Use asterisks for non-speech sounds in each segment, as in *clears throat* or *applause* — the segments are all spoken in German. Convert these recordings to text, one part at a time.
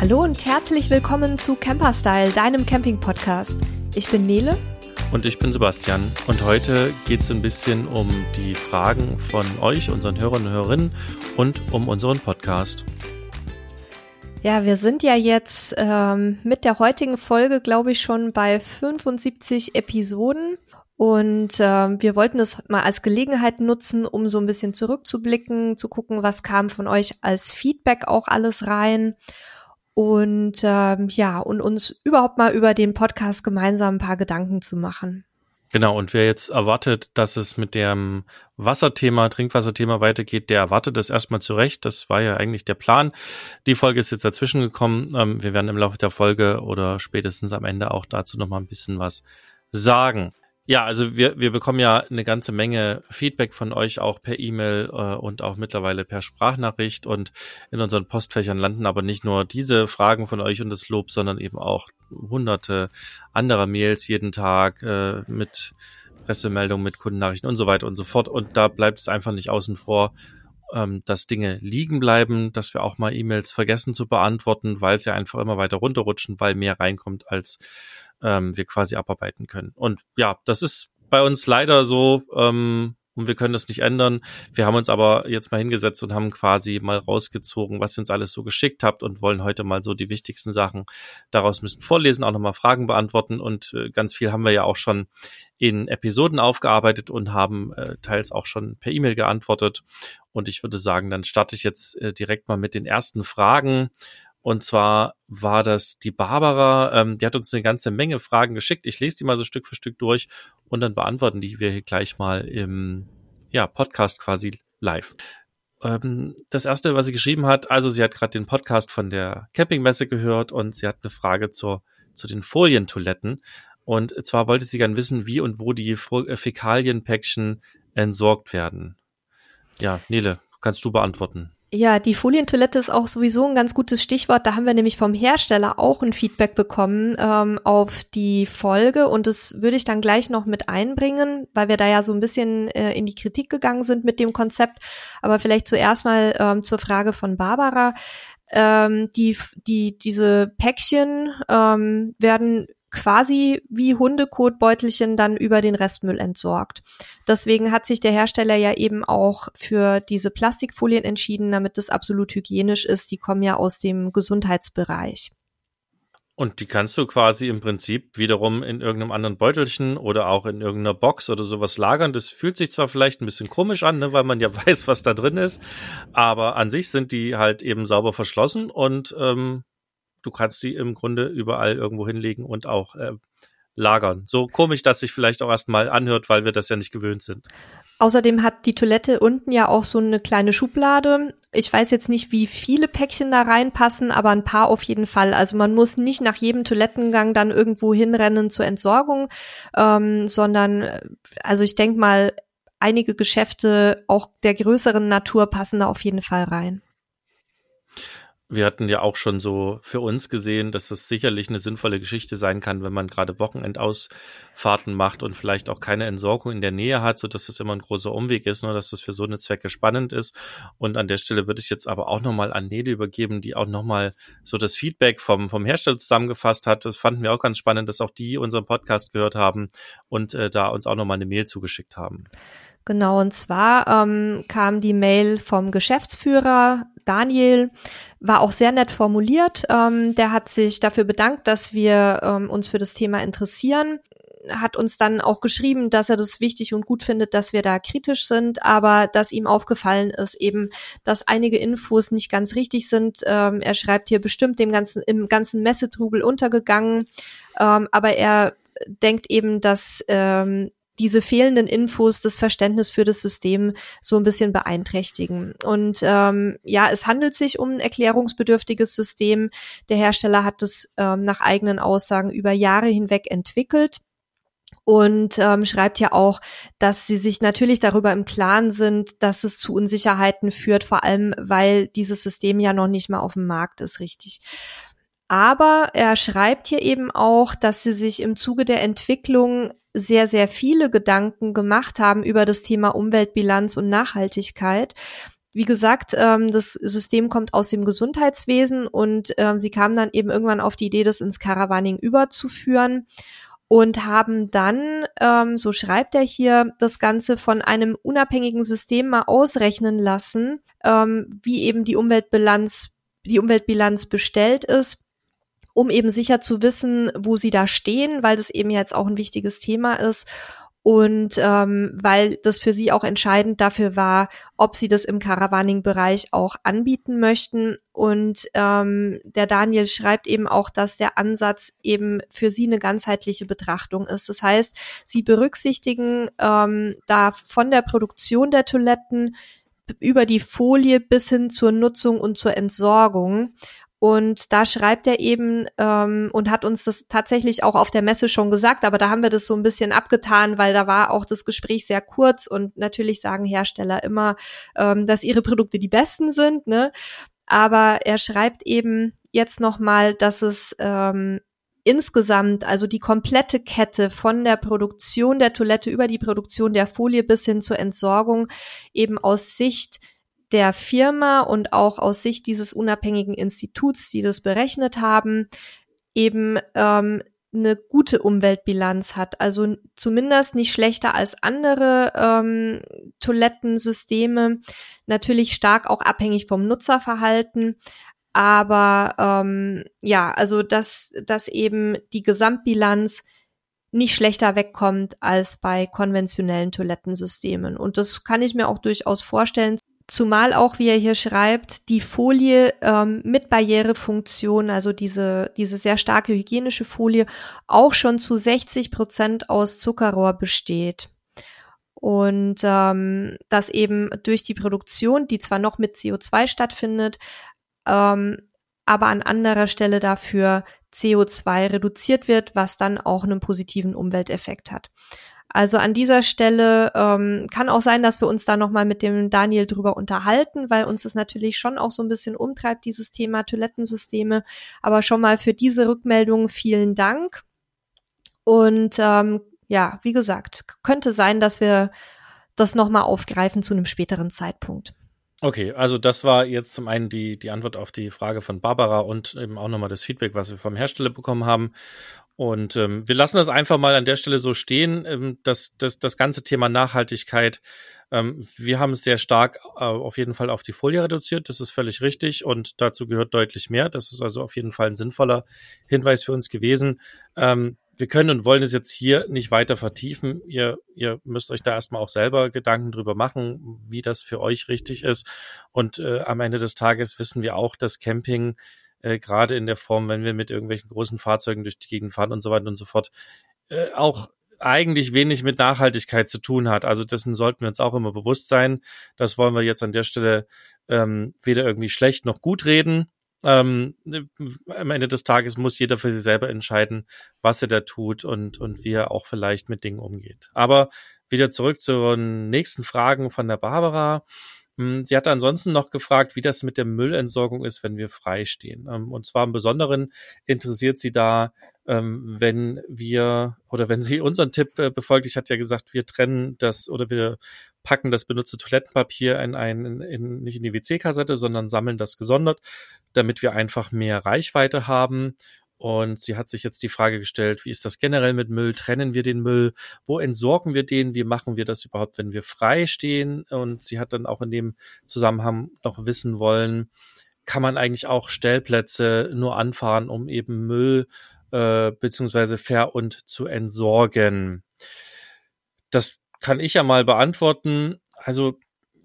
Hallo und herzlich willkommen zu Camperstyle, deinem Camping-Podcast. Ich bin Nele. Und ich bin Sebastian. Und heute geht es ein bisschen um die Fragen von euch, unseren Hörern und Hörerinnen und um unseren Podcast. Ja, wir sind ja jetzt ähm, mit der heutigen Folge, glaube ich, schon bei 75 Episoden. Und äh, wir wollten es mal als Gelegenheit nutzen, um so ein bisschen zurückzublicken, zu gucken, was kam von euch als Feedback auch alles rein und ähm, ja, und uns überhaupt mal über den Podcast gemeinsam ein paar Gedanken zu machen. Genau, und wer jetzt erwartet, dass es mit dem Wasserthema, Trinkwasserthema weitergeht, der erwartet das erstmal zurecht. Das war ja eigentlich der Plan. Die Folge ist jetzt dazwischen gekommen. Ähm, wir werden im Laufe der Folge oder spätestens am Ende auch dazu nochmal ein bisschen was sagen. Ja, also wir, wir bekommen ja eine ganze Menge Feedback von euch auch per E-Mail äh, und auch mittlerweile per Sprachnachricht und in unseren Postfächern landen aber nicht nur diese Fragen von euch und das Lob, sondern eben auch hunderte anderer Mails jeden Tag äh, mit Pressemeldungen, mit Kundennachrichten und so weiter und so fort. Und da bleibt es einfach nicht außen vor, ähm, dass Dinge liegen bleiben, dass wir auch mal E-Mails vergessen zu beantworten, weil sie einfach immer weiter runterrutschen, weil mehr reinkommt als ähm, wir quasi abarbeiten können. Und ja, das ist bei uns leider so, ähm, und wir können das nicht ändern. Wir haben uns aber jetzt mal hingesetzt und haben quasi mal rausgezogen, was ihr uns alles so geschickt habt und wollen heute mal so die wichtigsten Sachen daraus müssen vorlesen, auch nochmal Fragen beantworten und äh, ganz viel haben wir ja auch schon in Episoden aufgearbeitet und haben äh, teils auch schon per E-Mail geantwortet. Und ich würde sagen, dann starte ich jetzt äh, direkt mal mit den ersten Fragen und zwar war das die Barbara, ähm, die hat uns eine ganze Menge Fragen geschickt. Ich lese die mal so Stück für Stück durch und dann beantworten die wir hier gleich mal im ja, Podcast quasi live. Ähm, das erste, was sie geschrieben hat, also sie hat gerade den Podcast von der Campingmesse gehört und sie hat eine Frage zur, zu den Folientoiletten. Und zwar wollte sie gern wissen, wie und wo die äh, Fäkalienpäckchen entsorgt werden. Ja, Nele, kannst du beantworten. Ja, die Folientoilette ist auch sowieso ein ganz gutes Stichwort. Da haben wir nämlich vom Hersteller auch ein Feedback bekommen ähm, auf die Folge und das würde ich dann gleich noch mit einbringen, weil wir da ja so ein bisschen äh, in die Kritik gegangen sind mit dem Konzept. Aber vielleicht zuerst mal ähm, zur Frage von Barbara. Ähm, die, die, diese Päckchen ähm, werden quasi wie Hundekotbeutelchen dann über den Restmüll entsorgt. Deswegen hat sich der Hersteller ja eben auch für diese Plastikfolien entschieden, damit es absolut hygienisch ist. Die kommen ja aus dem Gesundheitsbereich. Und die kannst du quasi im Prinzip wiederum in irgendeinem anderen Beutelchen oder auch in irgendeiner Box oder sowas lagern. Das fühlt sich zwar vielleicht ein bisschen komisch an, ne, weil man ja *laughs* weiß, was da drin ist, aber an sich sind die halt eben sauber verschlossen und ähm, du kannst sie im Grunde überall irgendwo hinlegen und auch äh, lagern. So komisch, dass sich vielleicht auch erstmal anhört, weil wir das ja nicht gewöhnt sind. Außerdem hat die Toilette unten ja auch so eine kleine Schublade. Ich weiß jetzt nicht, wie viele Päckchen da reinpassen, aber ein paar auf jeden Fall. Also man muss nicht nach jedem Toilettengang dann irgendwo hinrennen zur Entsorgung, ähm, sondern also ich denke mal, einige Geschäfte auch der größeren Natur passen da auf jeden Fall rein wir hatten ja auch schon so für uns gesehen, dass das sicherlich eine sinnvolle Geschichte sein kann, wenn man gerade Wochenendausfahrten macht und vielleicht auch keine Entsorgung in der Nähe hat, so dass das immer ein großer Umweg ist, nur dass das für so eine Zwecke spannend ist. Und an der Stelle würde ich jetzt aber auch nochmal an Nede übergeben, die auch nochmal so das Feedback vom, vom Hersteller zusammengefasst hat. Das fanden wir auch ganz spannend, dass auch die unseren Podcast gehört haben und äh, da uns auch nochmal eine Mail zugeschickt haben. Genau, und zwar ähm, kam die Mail vom Geschäftsführer Daniel, war auch sehr nett formuliert. Ähm, der hat sich dafür bedankt, dass wir ähm, uns für das Thema interessieren hat uns dann auch geschrieben, dass er das wichtig und gut findet, dass wir da kritisch sind, aber dass ihm aufgefallen ist eben, dass einige Infos nicht ganz richtig sind. Ähm, er schreibt hier bestimmt dem ganzen im ganzen Messetrubel untergegangen, ähm, aber er denkt eben, dass ähm, diese fehlenden Infos das Verständnis für das System so ein bisschen beeinträchtigen. Und ähm, ja, es handelt sich um ein erklärungsbedürftiges System. Der Hersteller hat es ähm, nach eigenen Aussagen über Jahre hinweg entwickelt und ähm, schreibt ja auch, dass sie sich natürlich darüber im Klaren sind, dass es zu Unsicherheiten führt, vor allem weil dieses System ja noch nicht mal auf dem Markt ist, richtig. Aber er schreibt hier eben auch, dass sie sich im Zuge der Entwicklung sehr, sehr viele Gedanken gemacht haben über das Thema Umweltbilanz und Nachhaltigkeit. wie gesagt, ähm, das System kommt aus dem Gesundheitswesen und ähm, sie kamen dann eben irgendwann auf die Idee, das ins Caravaning überzuführen und haben dann, ähm, so schreibt er hier, das Ganze von einem unabhängigen System mal ausrechnen lassen, wie eben die Umweltbilanz, die Umweltbilanz bestellt ist um eben sicher zu wissen, wo sie da stehen, weil das eben jetzt auch ein wichtiges Thema ist und ähm, weil das für sie auch entscheidend dafür war, ob sie das im Caravaning-Bereich auch anbieten möchten. Und ähm, der Daniel schreibt eben auch, dass der Ansatz eben für sie eine ganzheitliche Betrachtung ist. Das heißt, sie berücksichtigen ähm, da von der Produktion der Toiletten über die Folie bis hin zur Nutzung und zur Entsorgung und da schreibt er eben ähm, und hat uns das tatsächlich auch auf der Messe schon gesagt, aber da haben wir das so ein bisschen abgetan, weil da war auch das Gespräch sehr kurz und natürlich sagen Hersteller immer, ähm, dass ihre Produkte die besten sind, ne? Aber er schreibt eben jetzt nochmal, dass es ähm, insgesamt, also die komplette Kette von der Produktion der Toilette über die Produktion der Folie bis hin zur Entsorgung eben aus Sicht der Firma und auch aus Sicht dieses unabhängigen Instituts, die das berechnet haben, eben ähm, eine gute Umweltbilanz hat. Also zumindest nicht schlechter als andere ähm, Toilettensysteme. Natürlich stark auch abhängig vom Nutzerverhalten. Aber ähm, ja, also dass, dass eben die Gesamtbilanz nicht schlechter wegkommt als bei konventionellen Toilettensystemen. Und das kann ich mir auch durchaus vorstellen, Zumal auch, wie er hier schreibt, die Folie ähm, mit Barrierefunktion, also diese, diese sehr starke hygienische Folie, auch schon zu 60 Prozent aus Zuckerrohr besteht. Und ähm, das eben durch die Produktion, die zwar noch mit CO2 stattfindet, ähm, aber an anderer Stelle dafür CO2 reduziert wird, was dann auch einen positiven Umwelteffekt hat. Also an dieser Stelle ähm, kann auch sein, dass wir uns da nochmal mit dem Daniel drüber unterhalten, weil uns das natürlich schon auch so ein bisschen umtreibt, dieses Thema Toilettensysteme. Aber schon mal für diese Rückmeldung vielen Dank. Und ähm, ja, wie gesagt, könnte sein, dass wir das nochmal aufgreifen zu einem späteren Zeitpunkt. Okay, also das war jetzt zum einen die, die Antwort auf die Frage von Barbara und eben auch nochmal das Feedback, was wir vom Hersteller bekommen haben. Und ähm, wir lassen das einfach mal an der Stelle so stehen, ähm, dass, dass das ganze Thema Nachhaltigkeit, ähm, wir haben es sehr stark äh, auf jeden Fall auf die Folie reduziert, das ist völlig richtig und dazu gehört deutlich mehr. Das ist also auf jeden Fall ein sinnvoller Hinweis für uns gewesen. Ähm, wir können und wollen es jetzt hier nicht weiter vertiefen. Ihr, ihr müsst euch da erstmal auch selber Gedanken drüber machen, wie das für euch richtig ist. Und äh, am Ende des Tages wissen wir auch, dass Camping äh, gerade in der Form, wenn wir mit irgendwelchen großen Fahrzeugen durch die Gegend fahren und so weiter und so fort, äh, auch eigentlich wenig mit Nachhaltigkeit zu tun hat. Also dessen sollten wir uns auch immer bewusst sein. Das wollen wir jetzt an der Stelle ähm, weder irgendwie schlecht noch gut reden. Ähm, am Ende des Tages muss jeder für sich selber entscheiden, was er da tut und, und wie er auch vielleicht mit Dingen umgeht. Aber wieder zurück zu den nächsten Fragen von der Barbara. Hm, sie hat ansonsten noch gefragt, wie das mit der Müllentsorgung ist, wenn wir freistehen. Ähm, und zwar im Besonderen interessiert sie da, ähm, wenn wir oder wenn sie unseren Tipp äh, befolgt. Ich hatte ja gesagt, wir trennen das oder wir packen das benutzte Toilettenpapier in ein, in, nicht in die WC-Kassette, sondern sammeln das gesondert, damit wir einfach mehr Reichweite haben und sie hat sich jetzt die Frage gestellt, wie ist das generell mit Müll? Trennen wir den Müll? Wo entsorgen wir den? Wie machen wir das überhaupt, wenn wir frei stehen? Und sie hat dann auch in dem Zusammenhang noch wissen wollen, kann man eigentlich auch Stellplätze nur anfahren, um eben Müll äh, beziehungsweise ver- und zu entsorgen? Das kann ich ja mal beantworten. Also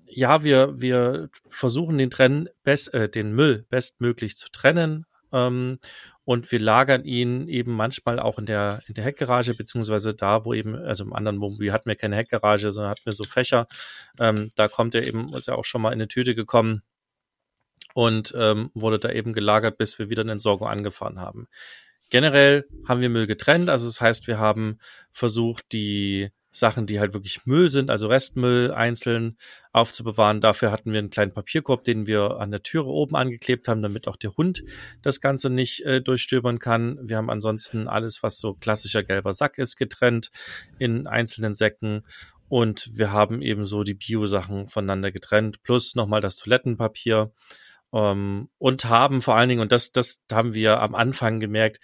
ja, wir, wir versuchen den, Trenn best, äh, den Müll bestmöglich zu trennen. Ähm, und wir lagern ihn eben manchmal auch in der, in der Heckgarage, beziehungsweise da, wo eben, also im anderen Wohnmobil hatten wir keine Heckgarage, sondern hatten wir so Fächer. Ähm, da kommt er eben, ist ja auch schon mal in eine Tüte gekommen und ähm, wurde da eben gelagert, bis wir wieder eine Entsorgung angefahren haben. Generell haben wir Müll getrennt, also das heißt, wir haben versucht, die Sachen, die halt wirklich Müll sind, also Restmüll einzeln aufzubewahren. Dafür hatten wir einen kleinen Papierkorb, den wir an der Türe oben angeklebt haben, damit auch der Hund das Ganze nicht äh, durchstöbern kann. Wir haben ansonsten alles, was so klassischer gelber Sack ist, getrennt in einzelnen Säcken. Und wir haben eben so die Bio-Sachen voneinander getrennt, plus nochmal das Toilettenpapier. Ähm, und haben vor allen Dingen, und das, das haben wir am Anfang gemerkt,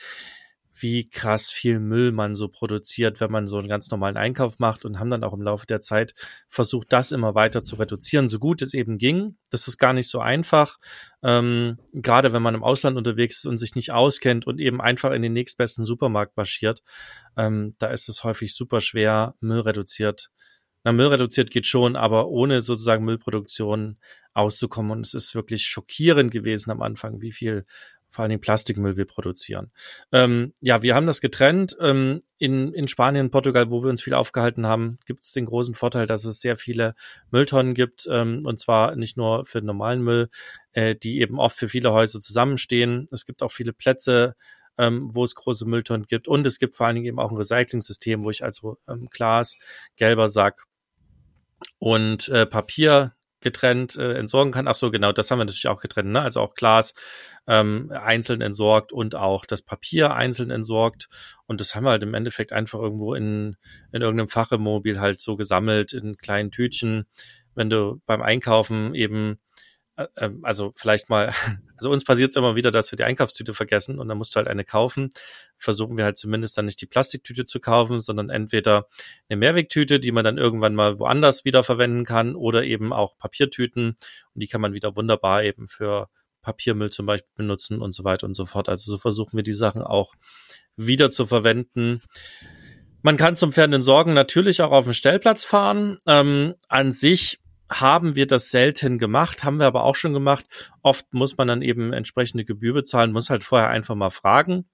wie krass viel Müll man so produziert, wenn man so einen ganz normalen Einkauf macht und haben dann auch im Laufe der Zeit versucht, das immer weiter zu reduzieren, so gut es eben ging. Das ist gar nicht so einfach, ähm, gerade wenn man im Ausland unterwegs ist und sich nicht auskennt und eben einfach in den nächstbesten Supermarkt marschiert. Ähm, da ist es häufig super schwer, Müll reduziert. Na, Müll reduziert geht schon, aber ohne sozusagen Müllproduktion auszukommen. Und es ist wirklich schockierend gewesen am Anfang, wie viel vor Dingen Plastikmüll wir produzieren. Ähm, ja, wir haben das getrennt. Ähm, in, in Spanien, Portugal, wo wir uns viel aufgehalten haben, gibt es den großen Vorteil, dass es sehr viele Mülltonnen gibt. Ähm, und zwar nicht nur für normalen Müll, äh, die eben oft für viele Häuser zusammenstehen. Es gibt auch viele Plätze, ähm, wo es große Mülltonnen gibt. Und es gibt vor allen Dingen eben auch ein Recycling-System, wo ich also ähm, Glas, gelber Sack und äh, Papier getrennt äh, entsorgen kann. Ach so, genau, das haben wir natürlich auch getrennt, ne? Also auch Glas ähm, einzeln entsorgt und auch das Papier einzeln entsorgt. Und das haben wir halt im Endeffekt einfach irgendwo in, in irgendeinem Fach im Mobil halt so gesammelt in kleinen Tütchen. Wenn du beim Einkaufen eben also vielleicht mal, *laughs* also uns passiert es immer wieder, dass wir die Einkaufstüte vergessen und dann musst du halt eine kaufen. Versuchen wir halt zumindest dann nicht die Plastiktüte zu kaufen, sondern entweder eine Mehrwegtüte, die man dann irgendwann mal woanders wieder verwenden kann oder eben auch Papiertüten und die kann man wieder wunderbar eben für Papiermüll zum Beispiel benutzen und so weiter und so fort. Also so versuchen wir die Sachen auch wieder zu verwenden. Man kann zum Pferden Sorgen natürlich auch auf den Stellplatz fahren. Ähm, an sich haben wir das selten gemacht, haben wir aber auch schon gemacht. Oft muss man dann eben entsprechende Gebühr bezahlen, muss halt vorher einfach mal fragen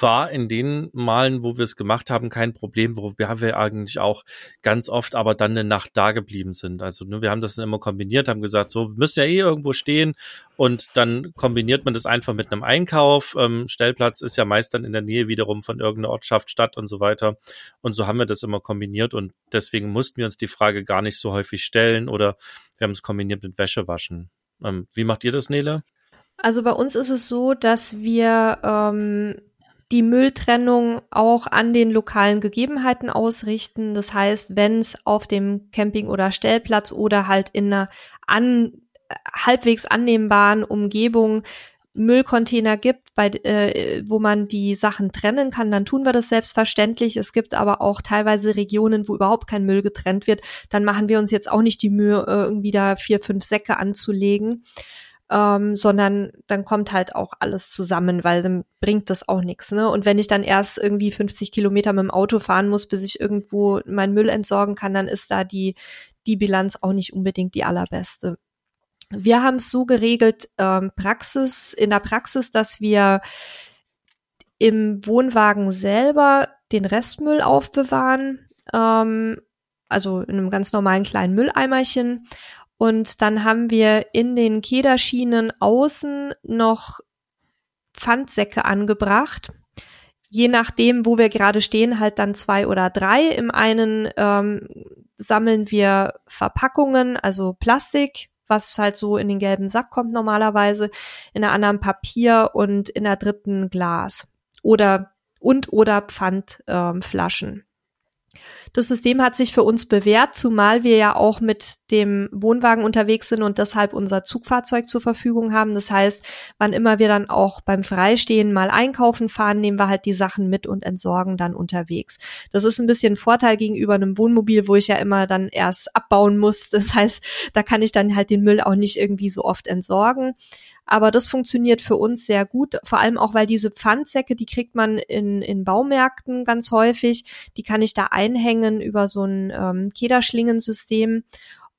war in den Malen, wo wir es gemacht haben, kein Problem, wo wir eigentlich auch ganz oft aber dann eine Nacht da geblieben sind. Also ne, wir haben das dann immer kombiniert, haben gesagt, so, wir müssen ja eh irgendwo stehen und dann kombiniert man das einfach mit einem Einkauf. Ähm, Stellplatz ist ja meist dann in der Nähe wiederum von irgendeiner Ortschaft, Stadt und so weiter. Und so haben wir das immer kombiniert und deswegen mussten wir uns die Frage gar nicht so häufig stellen oder wir haben es kombiniert mit Wäschewaschen. Ähm, wie macht ihr das, Nele? Also bei uns ist es so, dass wir ähm, die Mülltrennung auch an den lokalen Gegebenheiten ausrichten. Das heißt, wenn es auf dem Camping- oder Stellplatz oder halt in einer an, halbwegs annehmbaren Umgebung Müllcontainer gibt, bei, äh, wo man die Sachen trennen kann, dann tun wir das selbstverständlich. Es gibt aber auch teilweise Regionen, wo überhaupt kein Müll getrennt wird. Dann machen wir uns jetzt auch nicht die Mühe, äh, irgendwie da vier, fünf Säcke anzulegen ähm, sondern dann kommt halt auch alles zusammen, weil dann bringt das auch nichts. Ne? Und wenn ich dann erst irgendwie 50 Kilometer mit dem Auto fahren muss, bis ich irgendwo meinen Müll entsorgen kann, dann ist da die, die Bilanz auch nicht unbedingt die allerbeste. Wir haben es so geregelt, ähm, Praxis, in der Praxis, dass wir im Wohnwagen selber den Restmüll aufbewahren, ähm, also in einem ganz normalen kleinen Mülleimerchen und dann haben wir in den Kederschienen außen noch Pfandsäcke angebracht. Je nachdem, wo wir gerade stehen, halt dann zwei oder drei. Im einen ähm, sammeln wir Verpackungen, also Plastik, was halt so in den gelben Sack kommt normalerweise, in der anderen Papier und in der dritten Glas oder und oder Pfandflaschen. Ähm, das System hat sich für uns bewährt, zumal wir ja auch mit dem Wohnwagen unterwegs sind und deshalb unser Zugfahrzeug zur Verfügung haben. Das heißt, wann immer wir dann auch beim Freistehen mal einkaufen fahren, nehmen wir halt die Sachen mit und entsorgen dann unterwegs. Das ist ein bisschen ein Vorteil gegenüber einem Wohnmobil, wo ich ja immer dann erst abbauen muss. Das heißt, da kann ich dann halt den Müll auch nicht irgendwie so oft entsorgen. Aber das funktioniert für uns sehr gut, vor allem auch, weil diese Pfandsäcke, die kriegt man in, in Baumärkten ganz häufig. Die kann ich da einhängen über so ein ähm, Kederschlingensystem.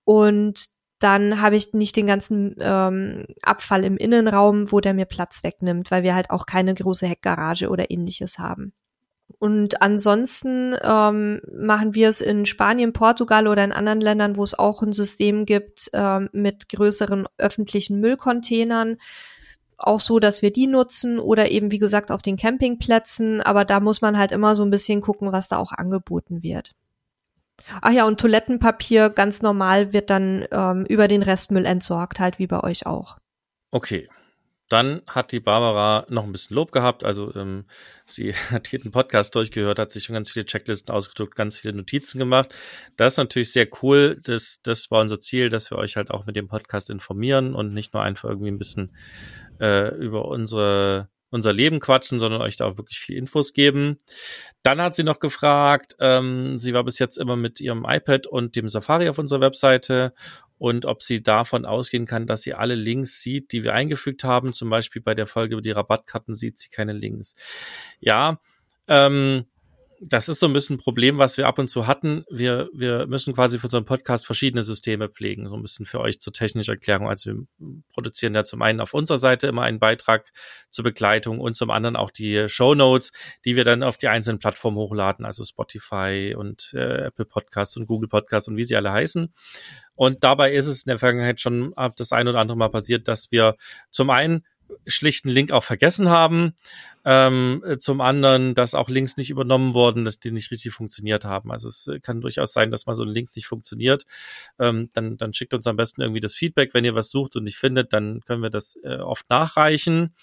Und dann habe ich nicht den ganzen ähm, Abfall im Innenraum, wo der mir Platz wegnimmt, weil wir halt auch keine große Heckgarage oder ähnliches haben. Und ansonsten ähm, machen wir es in Spanien, Portugal oder in anderen Ländern, wo es auch ein System gibt ähm, mit größeren öffentlichen Müllcontainern. Auch so, dass wir die nutzen oder eben, wie gesagt, auf den Campingplätzen. Aber da muss man halt immer so ein bisschen gucken, was da auch angeboten wird. Ach ja, und Toilettenpapier ganz normal wird dann ähm, über den Restmüll entsorgt, halt wie bei euch auch. Okay, Dann hat die Barbara noch ein bisschen Lob gehabt. Also ähm, sie *laughs* hat jeden Podcast durchgehört, hat sich schon ganz viele Checklisten ausgedruckt, ganz viele Notizen gemacht. Das ist natürlich sehr cool. Das, das war unser Ziel, dass wir euch halt auch mit dem Podcast informieren und nicht nur einfach irgendwie ein bisschen äh, über unsere unser Leben quatschen, sondern euch da auch wirklich viel Infos geben. Dann hat sie noch gefragt, ähm, sie war bis jetzt immer mit ihrem iPad und dem Safari auf unserer Webseite und ob sie davon ausgehen kann, dass sie alle Links sieht, die wir eingefügt haben. Zum Beispiel bei der Folge über die Rabattkarten sieht sie keine Links. Ja, ähm, das ist so ein bisschen ein Problem, was wir ab und zu hatten. Wir, wir müssen quasi für so einen Podcast verschiedene Systeme pflegen, so ein bisschen für euch zur technischen Erklärung. Also wir produzieren ja zum einen auf unserer Seite immer einen Beitrag zur Begleitung und zum anderen auch die Show Notes, die wir dann auf die einzelnen Plattformen hochladen, also Spotify und äh, Apple Podcasts und Google Podcasts und wie sie alle heißen. Und dabei ist es in der Vergangenheit schon das ein oder andere Mal passiert, dass wir zum einen schlichten Link auch vergessen haben. Ähm, zum anderen, dass auch Links nicht übernommen wurden, dass die nicht richtig funktioniert haben. Also es kann durchaus sein, dass mal so ein Link nicht funktioniert. Ähm, dann, dann schickt uns am besten irgendwie das Feedback. Wenn ihr was sucht und nicht findet, dann können wir das äh, oft nachreichen.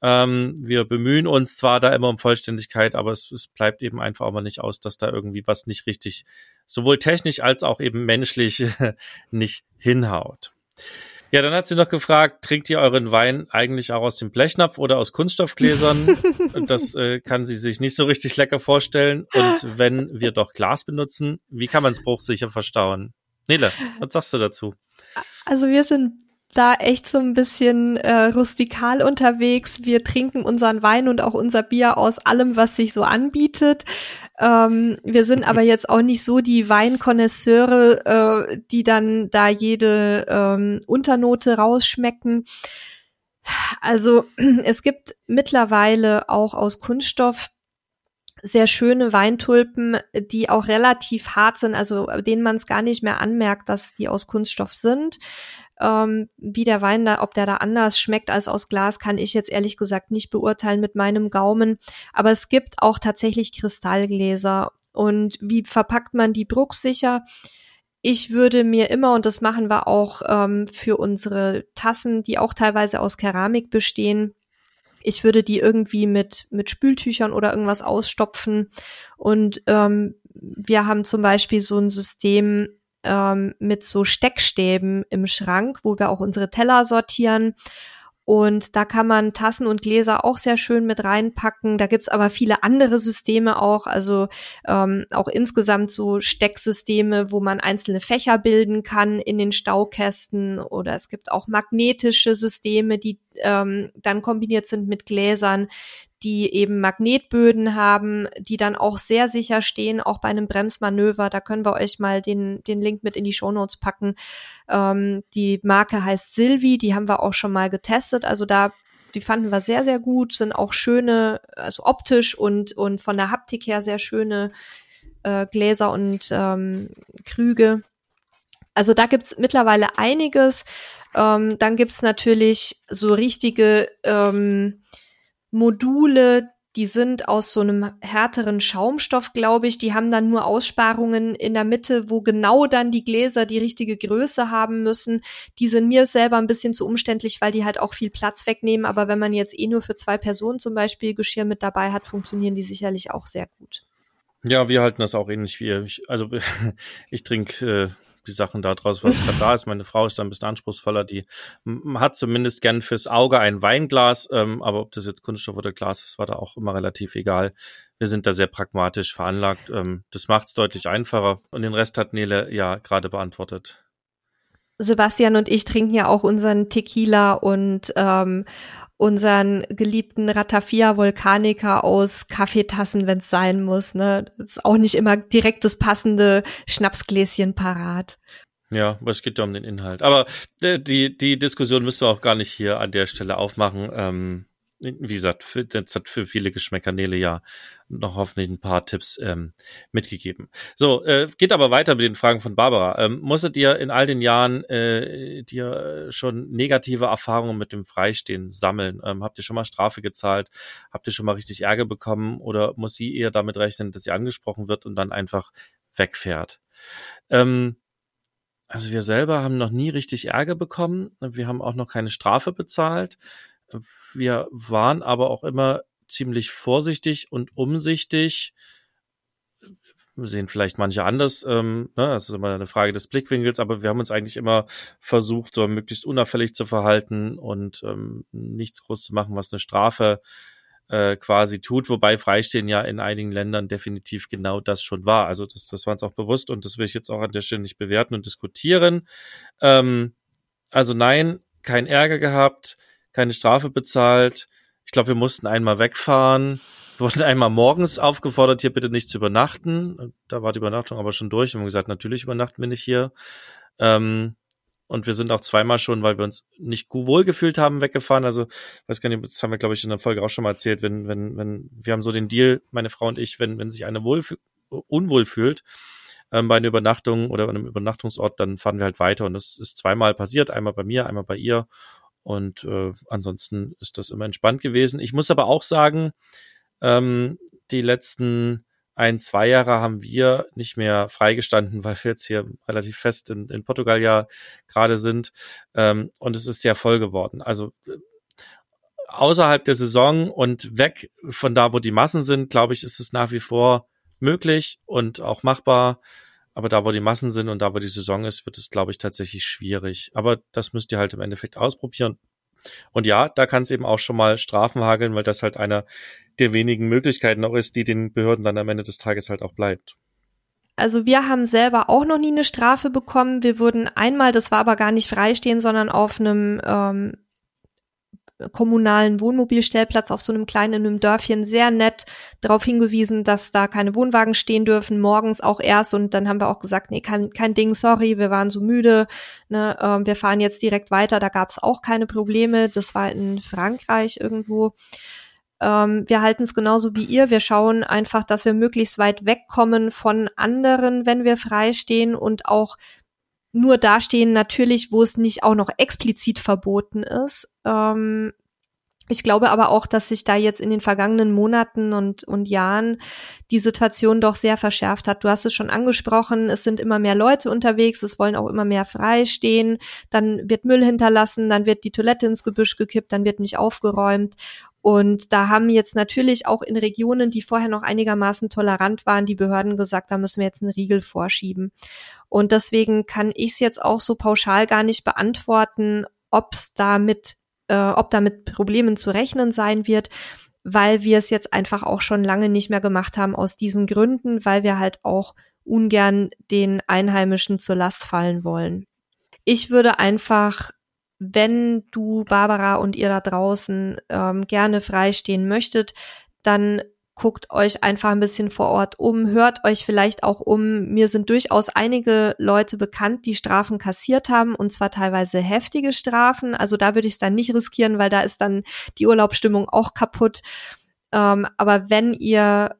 Ähm, wir bemühen uns zwar da immer um Vollständigkeit, aber es, es bleibt eben einfach auch mal nicht aus, dass da irgendwie was nicht richtig, sowohl technisch als auch eben menschlich *laughs* nicht hinhaut. Ja, dann hat sie noch gefragt, trinkt ihr euren Wein eigentlich auch aus dem Blechnapf oder aus Kunststoffgläsern? *laughs* das äh, kann sie sich nicht so richtig lecker vorstellen. Und wenn wir doch Glas benutzen, wie kann man es bruchsicher verstauen? Nele, was sagst du dazu? Also wir sind da echt so ein bisschen äh, rustikal unterwegs. Wir trinken unseren Wein und auch unser Bier aus allem, was sich so anbietet. Ähm, wir sind aber jetzt auch nicht so die Weinkonnoisseure, äh, die dann da jede ähm, Unternote rausschmecken. Also *clears throat* es gibt mittlerweile auch aus Kunststoff sehr schöne Weintulpen, die auch relativ hart sind, also denen man es gar nicht mehr anmerkt, dass die aus Kunststoff sind. Ähm, wie der Wein da, ob der da anders schmeckt als aus Glas, kann ich jetzt ehrlich gesagt nicht beurteilen mit meinem Gaumen. Aber es gibt auch tatsächlich Kristallgläser. Und wie verpackt man die drucksicher? Ich würde mir immer, und das machen wir auch ähm, für unsere Tassen, die auch teilweise aus Keramik bestehen, ich würde die irgendwie mit, mit Spültüchern oder irgendwas ausstopfen. Und ähm, wir haben zum Beispiel so ein System, ähm, mit so Steckstäben im Schrank, wo wir auch unsere Teller sortieren. Und da kann man Tassen und Gläser auch sehr schön mit reinpacken. Da gibt's aber viele andere Systeme auch, also ähm, auch insgesamt so Stecksysteme, wo man einzelne Fächer bilden kann in den Staukästen. Oder es gibt auch magnetische Systeme, die ähm, dann kombiniert sind mit Gläsern, die eben Magnetböden haben, die dann auch sehr sicher stehen, auch bei einem Bremsmanöver. Da können wir euch mal den, den Link mit in die Shownotes packen. Ähm, die Marke heißt Silvi, die haben wir auch schon mal getestet. Also da, die fanden wir sehr, sehr gut, sind auch schöne, also optisch und, und von der Haptik her sehr schöne äh, Gläser und ähm, Krüge. Also da gibt's mittlerweile einiges. Ähm, dann gibt's natürlich so richtige ähm, Module, die sind aus so einem härteren Schaumstoff, glaube ich. Die haben dann nur Aussparungen in der Mitte, wo genau dann die Gläser die richtige Größe haben müssen. Die sind mir selber ein bisschen zu umständlich, weil die halt auch viel Platz wegnehmen. Aber wenn man jetzt eh nur für zwei Personen zum Beispiel Geschirr mit dabei hat, funktionieren die sicherlich auch sehr gut. Ja, wir halten das auch ähnlich wie ihr. Also *laughs* ich trinke äh, die Sachen da draus, was gerade da ist. Meine Frau ist da ein bisschen anspruchsvoller, die hat zumindest gern fürs Auge ein Weinglas, ähm, aber ob das jetzt Kunststoff oder Glas ist, war da auch immer relativ egal. Wir sind da sehr pragmatisch veranlagt. Ähm, das macht es deutlich einfacher. Und den Rest hat Nele ja gerade beantwortet. Sebastian und ich trinken ja auch unseren Tequila und ähm, unseren geliebten Ratafia Volcanica aus Kaffeetassen, wenn es sein muss. Ne? Ist auch nicht immer direkt das passende Schnapsgläschen parat. Ja, aber es geht ja um den Inhalt. Aber äh, die, die Diskussion müssen wir auch gar nicht hier an der Stelle aufmachen. Ähm, wie gesagt, für, das hat für viele Geschmäckernele ja noch hoffentlich ein paar Tipps ähm, mitgegeben. So, äh, geht aber weiter mit den Fragen von Barbara. Ähm, musstet ihr in all den Jahren äh, dir schon negative Erfahrungen mit dem Freistehen sammeln? Ähm, habt ihr schon mal Strafe gezahlt? Habt ihr schon mal richtig Ärger bekommen? Oder muss sie eher damit rechnen, dass sie angesprochen wird und dann einfach wegfährt? Ähm, also wir selber haben noch nie richtig Ärger bekommen. Wir haben auch noch keine Strafe bezahlt. wir waren aber auch immer ziemlich vorsichtig und umsichtig. Sehen vielleicht manche anders, ähm, ne? das ist immer eine Frage des Blickwinkels, aber wir haben uns eigentlich immer versucht, so möglichst unauffällig zu verhalten und ähm, nichts groß zu machen, was eine Strafe äh, quasi tut, wobei Freistehen ja in einigen Ländern definitiv genau das schon war. Also das, das war uns auch bewusst und das will ich jetzt auch an der Stelle nicht bewerten und diskutieren. Ähm, also nein, kein Ärger gehabt, keine Strafe bezahlt. Ich glaube, wir mussten einmal wegfahren. Wir wurden einmal morgens aufgefordert, hier bitte nicht zu übernachten. Da war die Übernachtung aber schon durch. Wir haben gesagt, natürlich übernachten wir nicht hier. Ähm, und wir sind auch zweimal schon, weil wir uns nicht wohl gefühlt haben, weggefahren. Also, weiß gar nicht, das haben wir, glaube ich, in der Folge auch schon mal erzählt, wenn, wenn, wenn, wir haben so den Deal, meine Frau und ich, wenn, wenn sich eine wohl, unwohl fühlt, ähm, bei einer Übernachtung oder einem Übernachtungsort, dann fahren wir halt weiter. Und das ist zweimal passiert, einmal bei mir, einmal bei ihr. Und äh, ansonsten ist das immer entspannt gewesen. Ich muss aber auch sagen, ähm, die letzten ein, zwei Jahre haben wir nicht mehr freigestanden, weil wir jetzt hier relativ fest in, in Portugal ja gerade sind. Ähm, und es ist sehr voll geworden. Also äh, außerhalb der Saison und weg von da, wo die Massen sind, glaube ich, ist es nach wie vor möglich und auch machbar. Aber da, wo die Massen sind und da, wo die Saison ist, wird es, glaube ich, tatsächlich schwierig. Aber das müsst ihr halt im Endeffekt ausprobieren. Und ja, da kann es eben auch schon mal Strafen hageln, weil das halt einer der wenigen Möglichkeiten auch ist, die den Behörden dann am Ende des Tages halt auch bleibt. Also wir haben selber auch noch nie eine Strafe bekommen. Wir wurden einmal, das war aber gar nicht freistehen, sondern auf einem ähm, kommunalen Wohnmobilstellplatz auf so einem kleinen in einem Dörfchen sehr nett darauf hingewiesen, dass da keine Wohnwagen stehen dürfen, morgens auch erst. Und dann haben wir auch gesagt, nee, kein, kein Ding, sorry, wir waren so müde, ne, ähm, wir fahren jetzt direkt weiter. Da gab es auch keine Probleme. Das war in Frankreich irgendwo. Ähm, wir halten es genauso wie ihr. Wir schauen einfach, dass wir möglichst weit wegkommen von anderen, wenn wir freistehen und auch nur dastehen natürlich, wo es nicht auch noch explizit verboten ist. Ähm, ich glaube aber auch, dass sich da jetzt in den vergangenen Monaten und, und Jahren die Situation doch sehr verschärft hat. Du hast es schon angesprochen, es sind immer mehr Leute unterwegs, es wollen auch immer mehr freistehen, dann wird Müll hinterlassen, dann wird die Toilette ins Gebüsch gekippt, dann wird nicht aufgeräumt. Und da haben jetzt natürlich auch in Regionen, die vorher noch einigermaßen tolerant waren, die Behörden gesagt, da müssen wir jetzt einen Riegel vorschieben. Und deswegen kann ich es jetzt auch so pauschal gar nicht beantworten, ob es damit, äh, ob da mit Problemen zu rechnen sein wird, weil wir es jetzt einfach auch schon lange nicht mehr gemacht haben aus diesen Gründen, weil wir halt auch ungern den Einheimischen zur Last fallen wollen. Ich würde einfach wenn du, Barbara und ihr da draußen ähm, gerne freistehen möchtet, dann guckt euch einfach ein bisschen vor Ort um, hört euch vielleicht auch um. Mir sind durchaus einige Leute bekannt, die Strafen kassiert haben und zwar teilweise heftige Strafen. Also da würde ich es dann nicht riskieren, weil da ist dann die Urlaubsstimmung auch kaputt. Ähm, aber wenn ihr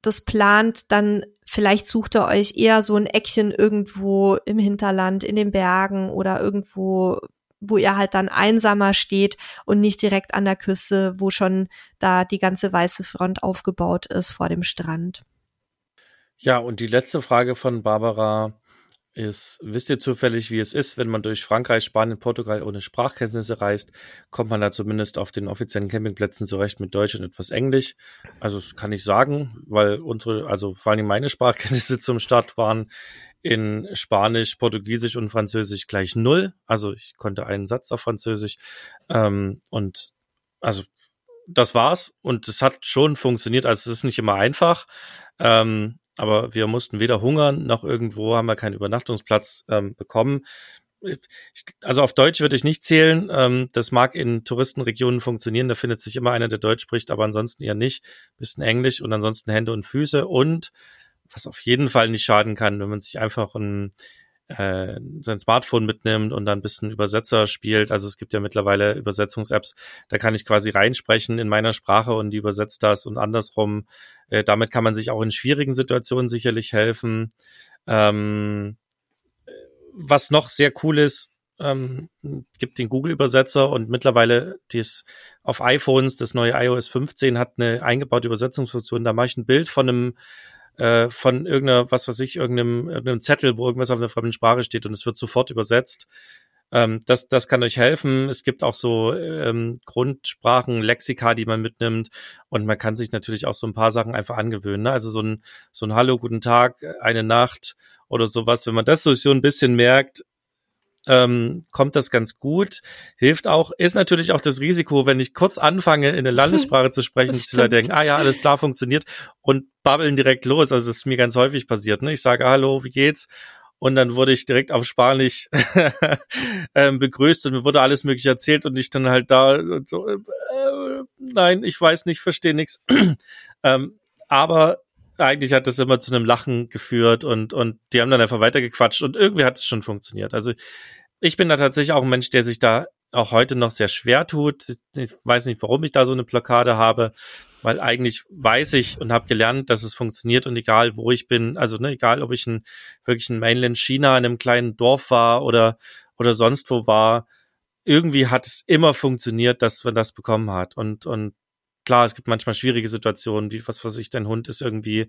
das plant, dann vielleicht sucht ihr euch eher so ein Eckchen irgendwo im Hinterland, in den Bergen oder irgendwo wo ihr halt dann einsamer steht und nicht direkt an der Küste, wo schon da die ganze weiße Front aufgebaut ist vor dem Strand. Ja, und die letzte Frage von Barbara ist, wisst ihr zufällig, wie es ist, wenn man durch Frankreich, Spanien, Portugal ohne Sprachkenntnisse reist, kommt man da zumindest auf den offiziellen Campingplätzen zurecht mit Deutsch und etwas Englisch. Also das kann ich sagen, weil unsere, also vor allem meine Sprachkenntnisse *laughs* zum Start waren in Spanisch, Portugiesisch und Französisch gleich null. Also ich konnte einen Satz auf Französisch. Ähm, und also das war's. Und es hat schon funktioniert. Also es ist nicht immer einfach. Ähm, aber wir mussten weder hungern noch irgendwo haben wir keinen Übernachtungsplatz ähm, bekommen. Also auf Deutsch würde ich nicht zählen. Ähm, das mag in Touristenregionen funktionieren. Da findet sich immer einer, der Deutsch spricht, aber ansonsten eher nicht. Bisschen Englisch und ansonsten Hände und Füße und was auf jeden Fall nicht schaden kann, wenn man sich einfach ein, äh, sein Smartphone mitnimmt und dann ein bisschen Übersetzer spielt. Also es gibt ja mittlerweile Übersetzungs-Apps, da kann ich quasi reinsprechen in meiner Sprache und die übersetzt das und andersrum. Äh, damit kann man sich auch in schwierigen Situationen sicherlich helfen. Ähm, was noch sehr cool ist, ähm, gibt den Google-Übersetzer und mittlerweile dies auf iPhones, das neue iOS 15 hat eine eingebaute Übersetzungsfunktion. Da mache ich ein Bild von einem äh, von irgendeiner, was weiß ich, irgendeinem, irgendeinem Zettel, wo irgendwas auf einer fremden Sprache steht und es wird sofort übersetzt. Ähm, das, das kann euch helfen. Es gibt auch so ähm, Grundsprachen, Lexika, die man mitnimmt. Und man kann sich natürlich auch so ein paar Sachen einfach angewöhnen. Ne? Also so ein, so ein Hallo, guten Tag, eine Nacht oder sowas. Wenn man das so ein bisschen merkt, ähm, kommt das ganz gut, hilft auch, ist natürlich auch das Risiko, wenn ich kurz anfange, in der Landessprache zu sprechen, *laughs* dass die Leute denken, ah ja, alles klar, funktioniert und babbeln direkt los. Also das ist mir ganz häufig passiert. Ne? Ich sage, hallo, wie geht's? Und dann wurde ich direkt auf Spanisch *laughs* ähm, begrüßt und mir wurde alles mögliche erzählt und ich dann halt da so, äh, nein, ich weiß nicht, verstehe nichts. *clears throat* ähm, aber eigentlich hat das immer zu einem Lachen geführt und, und die haben dann einfach weitergequatscht und irgendwie hat es schon funktioniert. Also ich bin da tatsächlich auch ein Mensch, der sich da auch heute noch sehr schwer tut. Ich weiß nicht, warum ich da so eine Blockade habe, weil eigentlich weiß ich und habe gelernt, dass es funktioniert und egal wo ich bin, also ne, egal ob ich in wirklich in Mainland China in einem kleinen Dorf war oder oder sonst wo war, irgendwie hat es immer funktioniert, dass man das bekommen hat und und klar, es gibt manchmal schwierige Situationen, wie was weiß ich, dein Hund ist irgendwie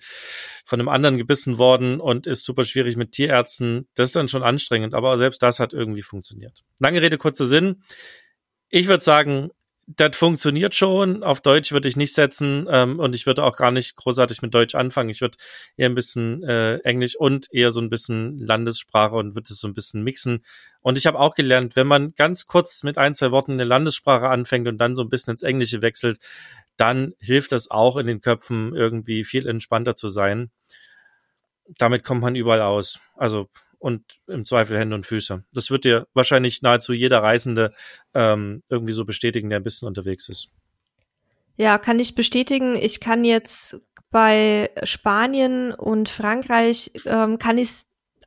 von einem anderen gebissen worden und ist super schwierig mit Tierärzten. Das ist dann schon anstrengend, aber selbst das hat irgendwie funktioniert. Lange Rede, kurzer Sinn. Ich würde sagen, das funktioniert schon. Auf Deutsch würde ich nicht setzen ähm, und ich würde auch gar nicht großartig mit Deutsch anfangen. Ich würde eher ein bisschen äh, Englisch und eher so ein bisschen Landessprache und würde es so ein bisschen mixen. Und ich habe auch gelernt, wenn man ganz kurz mit ein, zwei Worten eine Landessprache anfängt und dann so ein bisschen ins Englische wechselt, dann hilft das auch in den Köpfen irgendwie viel entspannter zu sein. Damit kommt man überall aus. Also und im Zweifel Hände und Füße. Das wird dir wahrscheinlich nahezu jeder Reisende ähm, irgendwie so bestätigen, der ein bisschen unterwegs ist. Ja, kann ich bestätigen. Ich kann jetzt bei Spanien und Frankreich ähm, kann ich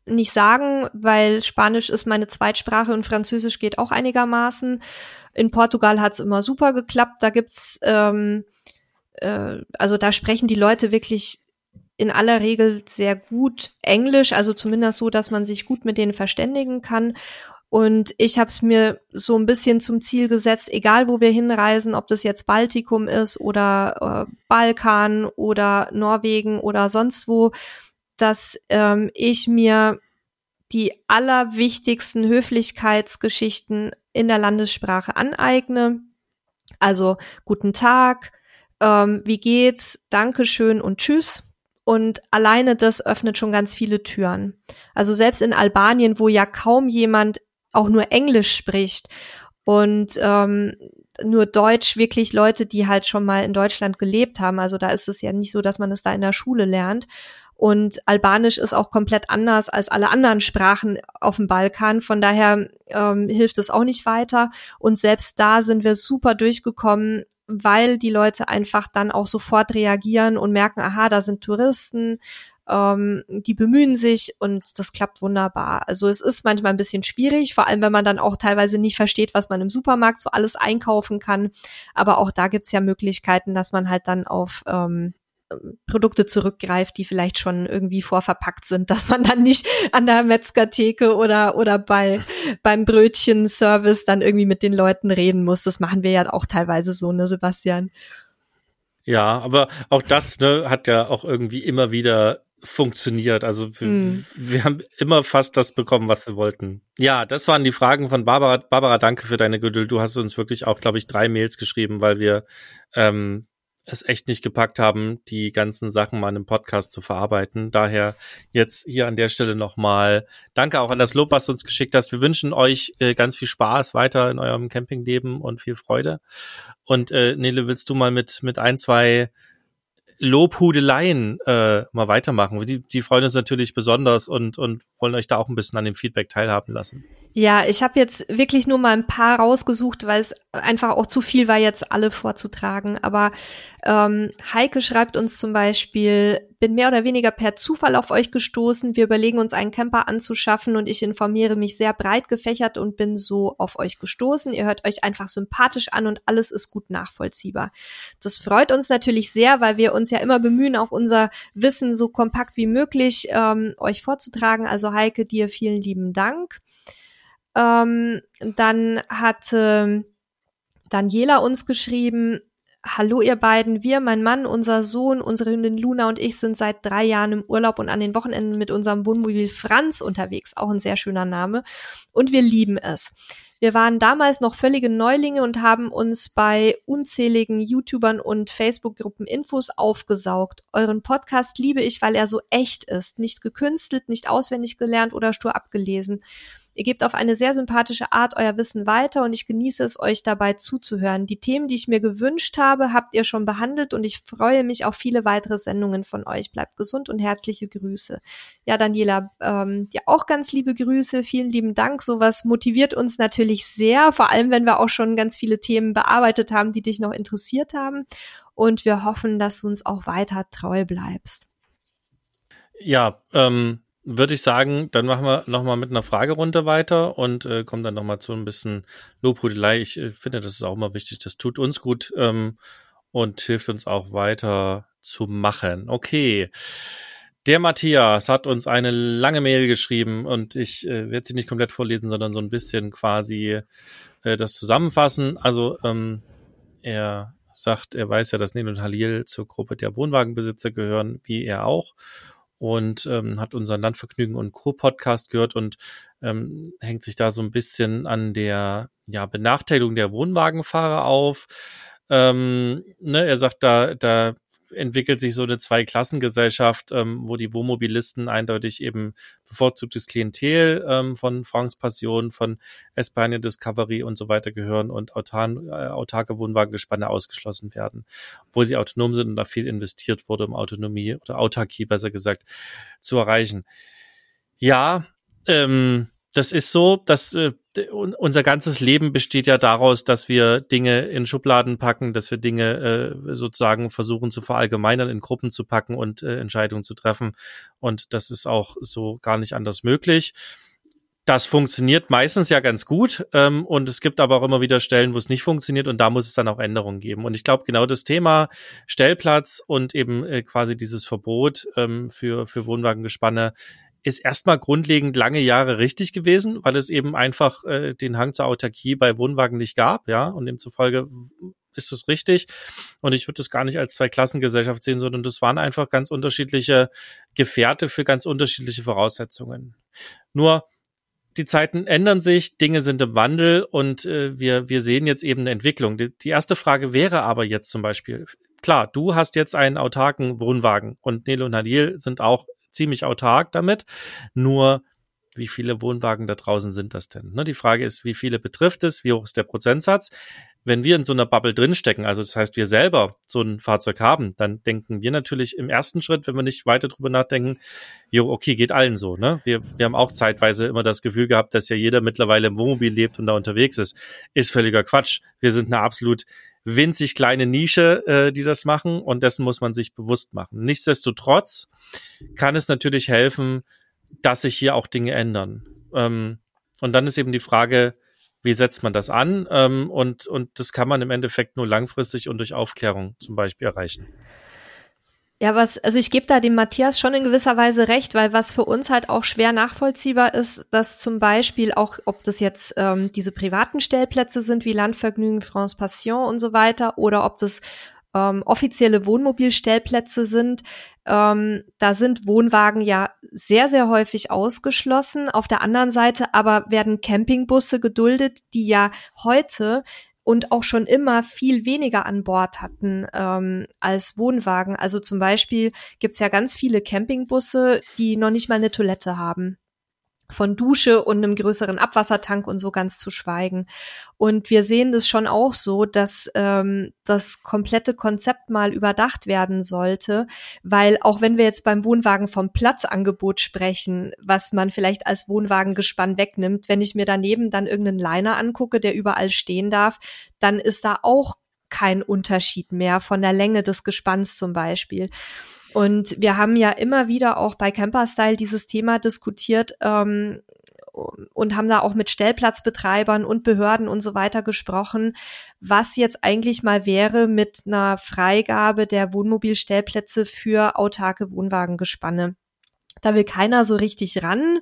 nicht sagen, weil Spanisch ist meine Zweitsprache und Französisch geht auch einigermaßen. In Portugal hat's immer super geklappt. Da gibt's ähm, äh, also da sprechen die Leute wirklich in aller Regel sehr gut Englisch, also zumindest so, dass man sich gut mit denen verständigen kann. Und ich habe es mir so ein bisschen zum Ziel gesetzt, egal wo wir hinreisen, ob das jetzt Baltikum ist oder äh, Balkan oder Norwegen oder sonst wo, dass ähm, ich mir die allerwichtigsten Höflichkeitsgeschichten in der Landessprache aneigne. Also guten Tag, ähm, wie geht's, Dankeschön und Tschüss. Und alleine das öffnet schon ganz viele Türen. Also selbst in Albanien, wo ja kaum jemand auch nur Englisch spricht und ähm, nur Deutsch wirklich Leute, die halt schon mal in Deutschland gelebt haben. Also da ist es ja nicht so, dass man es da in der Schule lernt. Und Albanisch ist auch komplett anders als alle anderen Sprachen auf dem Balkan. Von daher ähm, hilft es auch nicht weiter. Und selbst da sind wir super durchgekommen, weil die Leute einfach dann auch sofort reagieren und merken, aha, da sind Touristen, ähm, die bemühen sich und das klappt wunderbar. Also es ist manchmal ein bisschen schwierig, vor allem wenn man dann auch teilweise nicht versteht, was man im Supermarkt so alles einkaufen kann. Aber auch da gibt's ja Möglichkeiten, dass man halt dann auf ähm, Produkte zurückgreift, die vielleicht schon irgendwie vorverpackt sind, dass man dann nicht *laughs* an der Metzgertheke oder, oder bei, beim Brötchenservice dann irgendwie mit den Leuten reden muss. Das machen wir ja auch teilweise so, ne, Sebastian? Ja, aber auch das ne, hat ja auch irgendwie immer wieder funktioniert. Also wir, mm. wir haben immer fast das bekommen, was wir wollten. Ja, das waren die Fragen von Barbara. Barbara, danke für deine Geduld. Du hast uns wirklich auch, glaube ich, drei Mails geschrieben, weil wir ähm, es echt nicht gepackt haben, die ganzen Sachen mal in einem Podcast zu verarbeiten. Daher jetzt hier an der Stelle nochmal danke auch an das Lob, was du uns geschickt hast. Wir wünschen euch äh, ganz viel Spaß weiter in eurem Campingleben und viel Freude. Und äh, Nele, willst du mal mit, mit ein, zwei Lobhudeleien äh, mal weitermachen. Die, die freuen uns natürlich besonders und, und wollen euch da auch ein bisschen an dem Feedback teilhaben lassen. Ja, ich habe jetzt wirklich nur mal ein paar rausgesucht, weil es einfach auch zu viel war, jetzt alle vorzutragen. Aber ähm, Heike schreibt uns zum Beispiel, bin mehr oder weniger per Zufall auf euch gestoßen. Wir überlegen uns einen Camper anzuschaffen und ich informiere mich sehr breit gefächert und bin so auf euch gestoßen. Ihr hört euch einfach sympathisch an und alles ist gut nachvollziehbar. Das freut uns natürlich sehr, weil wir uns ja immer bemühen, auch unser Wissen so kompakt wie möglich ähm, euch vorzutragen. Also Heike, dir vielen lieben Dank. Ähm, dann hatte Daniela uns geschrieben, hallo ihr beiden, wir, mein Mann, unser Sohn, unsere Hündin Luna und ich sind seit drei Jahren im Urlaub und an den Wochenenden mit unserem Wohnmobil Franz unterwegs, auch ein sehr schöner Name, und wir lieben es. Wir waren damals noch völlige Neulinge und haben uns bei unzähligen YouTubern und Facebook-Gruppen Infos aufgesaugt. Euren Podcast liebe ich, weil er so echt ist, nicht gekünstelt, nicht auswendig gelernt oder stur abgelesen. Ihr gebt auf eine sehr sympathische Art euer Wissen weiter und ich genieße es, euch dabei zuzuhören. Die Themen, die ich mir gewünscht habe, habt ihr schon behandelt und ich freue mich auf viele weitere Sendungen von euch. Bleibt gesund und herzliche Grüße. Ja, Daniela, ähm, dir auch ganz liebe Grüße. Vielen lieben Dank. Sowas motiviert uns natürlich sehr, vor allem wenn wir auch schon ganz viele Themen bearbeitet haben, die dich noch interessiert haben. Und wir hoffen, dass du uns auch weiter treu bleibst. Ja, ähm, würde ich sagen, dann machen wir nochmal mit einer Fragerunde weiter und äh, kommen dann nochmal zu ein bisschen Lobhudelei. Ich äh, finde, das ist auch immer wichtig. Das tut uns gut ähm, und hilft uns auch weiter zu machen. Okay. Der Matthias hat uns eine lange Mail geschrieben und ich äh, werde sie nicht komplett vorlesen, sondern so ein bisschen quasi äh, das zusammenfassen. Also ähm, er sagt, er weiß ja, dass Nil und Halil zur Gruppe der Wohnwagenbesitzer gehören, wie er auch und ähm, hat unseren Landvergnügen und Co-Podcast gehört und ähm, hängt sich da so ein bisschen an der ja, Benachteiligung der Wohnwagenfahrer auf. Ähm, ne, er sagt, da, da entwickelt sich so eine Zweiklassengesellschaft, ähm, wo die Wohnmobilisten eindeutig eben bevorzugtes Klientel ähm, von Franks Passion, von Espania Discovery und so weiter gehören und autan, äh, autarke Wohnwagengespanne ausgeschlossen werden, obwohl sie autonom sind und da viel investiert wurde, um Autonomie oder Autarkie besser gesagt zu erreichen. Ja, ähm, das ist so, dass äh, unser ganzes Leben besteht ja daraus, dass wir Dinge in Schubladen packen, dass wir Dinge äh, sozusagen versuchen zu verallgemeinern, in Gruppen zu packen und äh, Entscheidungen zu treffen. Und das ist auch so gar nicht anders möglich. Das funktioniert meistens ja ganz gut ähm, und es gibt aber auch immer wieder Stellen, wo es nicht funktioniert und da muss es dann auch Änderungen geben. Und ich glaube, genau das Thema Stellplatz und eben äh, quasi dieses Verbot ähm, für, für Wohnwagengespanne ist erstmal grundlegend lange Jahre richtig gewesen, weil es eben einfach äh, den Hang zur Autarkie bei Wohnwagen nicht gab, ja, und demzufolge ist es richtig. Und ich würde das gar nicht als Zweiklassengesellschaft sehen, sondern das waren einfach ganz unterschiedliche Gefährte für ganz unterschiedliche Voraussetzungen. Nur die Zeiten ändern sich, Dinge sind im Wandel und äh, wir, wir sehen jetzt eben eine Entwicklung. Die, die erste Frage wäre aber jetzt zum Beispiel, klar, du hast jetzt einen autarken Wohnwagen und Nelo und Nadil sind auch ziemlich autark damit. Nur wie viele Wohnwagen da draußen sind das denn? Ne, die Frage ist, wie viele betrifft es? Wie hoch ist der Prozentsatz? Wenn wir in so einer Bubble drinstecken, also das heißt, wir selber so ein Fahrzeug haben, dann denken wir natürlich im ersten Schritt, wenn wir nicht weiter drüber nachdenken, jo, okay, geht allen so, ne? Wir, wir haben auch zeitweise immer das Gefühl gehabt, dass ja jeder mittlerweile im Wohnmobil lebt und da unterwegs ist. Ist völliger Quatsch. Wir sind eine absolut winzig kleine Nische, äh, die das machen und dessen muss man sich bewusst machen. Nichtsdestotrotz kann es natürlich helfen, dass sich hier auch Dinge ändern. Ähm, und dann ist eben die Frage, wie setzt man das an? Ähm, und, und das kann man im Endeffekt nur langfristig und durch Aufklärung zum Beispiel erreichen. Ja, was, also ich gebe da dem Matthias schon in gewisser Weise recht, weil was für uns halt auch schwer nachvollziehbar ist, dass zum Beispiel auch, ob das jetzt ähm, diese privaten Stellplätze sind wie Landvergnügen, France Passion und so weiter, oder ob das ähm, offizielle Wohnmobilstellplätze sind, ähm, da sind Wohnwagen ja sehr, sehr häufig ausgeschlossen. Auf der anderen Seite aber werden Campingbusse geduldet, die ja heute und auch schon immer viel weniger an Bord hatten ähm, als Wohnwagen. Also zum Beispiel gibt's ja ganz viele Campingbusse, die noch nicht mal eine Toilette haben von Dusche und einem größeren Abwassertank und so ganz zu schweigen. Und wir sehen das schon auch so, dass ähm, das komplette Konzept mal überdacht werden sollte, weil auch wenn wir jetzt beim Wohnwagen vom Platzangebot sprechen, was man vielleicht als Wohnwagengespann wegnimmt, wenn ich mir daneben dann irgendeinen Liner angucke, der überall stehen darf, dann ist da auch kein Unterschied mehr von der Länge des Gespanns zum Beispiel. Und wir haben ja immer wieder auch bei Camperstyle dieses Thema diskutiert ähm, und haben da auch mit Stellplatzbetreibern und Behörden und so weiter gesprochen, was jetzt eigentlich mal wäre mit einer Freigabe der Wohnmobilstellplätze für autarke Wohnwagengespanne. Da will keiner so richtig ran.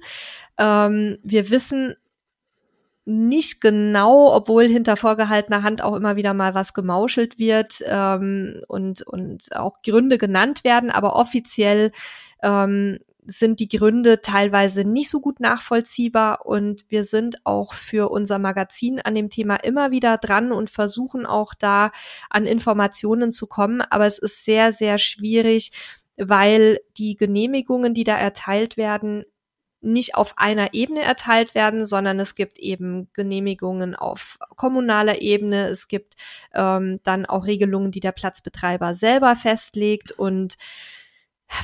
Ähm, wir wissen nicht genau, obwohl hinter vorgehaltener Hand auch immer wieder mal was gemauschelt wird ähm, und, und auch Gründe genannt werden, aber offiziell ähm, sind die Gründe teilweise nicht so gut nachvollziehbar. Und wir sind auch für unser Magazin an dem Thema immer wieder dran und versuchen auch da an Informationen zu kommen, aber es ist sehr, sehr schwierig, weil die Genehmigungen, die da erteilt werden, nicht auf einer Ebene erteilt werden, sondern es gibt eben Genehmigungen auf kommunaler Ebene. Es gibt ähm, dann auch Regelungen, die der Platzbetreiber selber festlegt. Und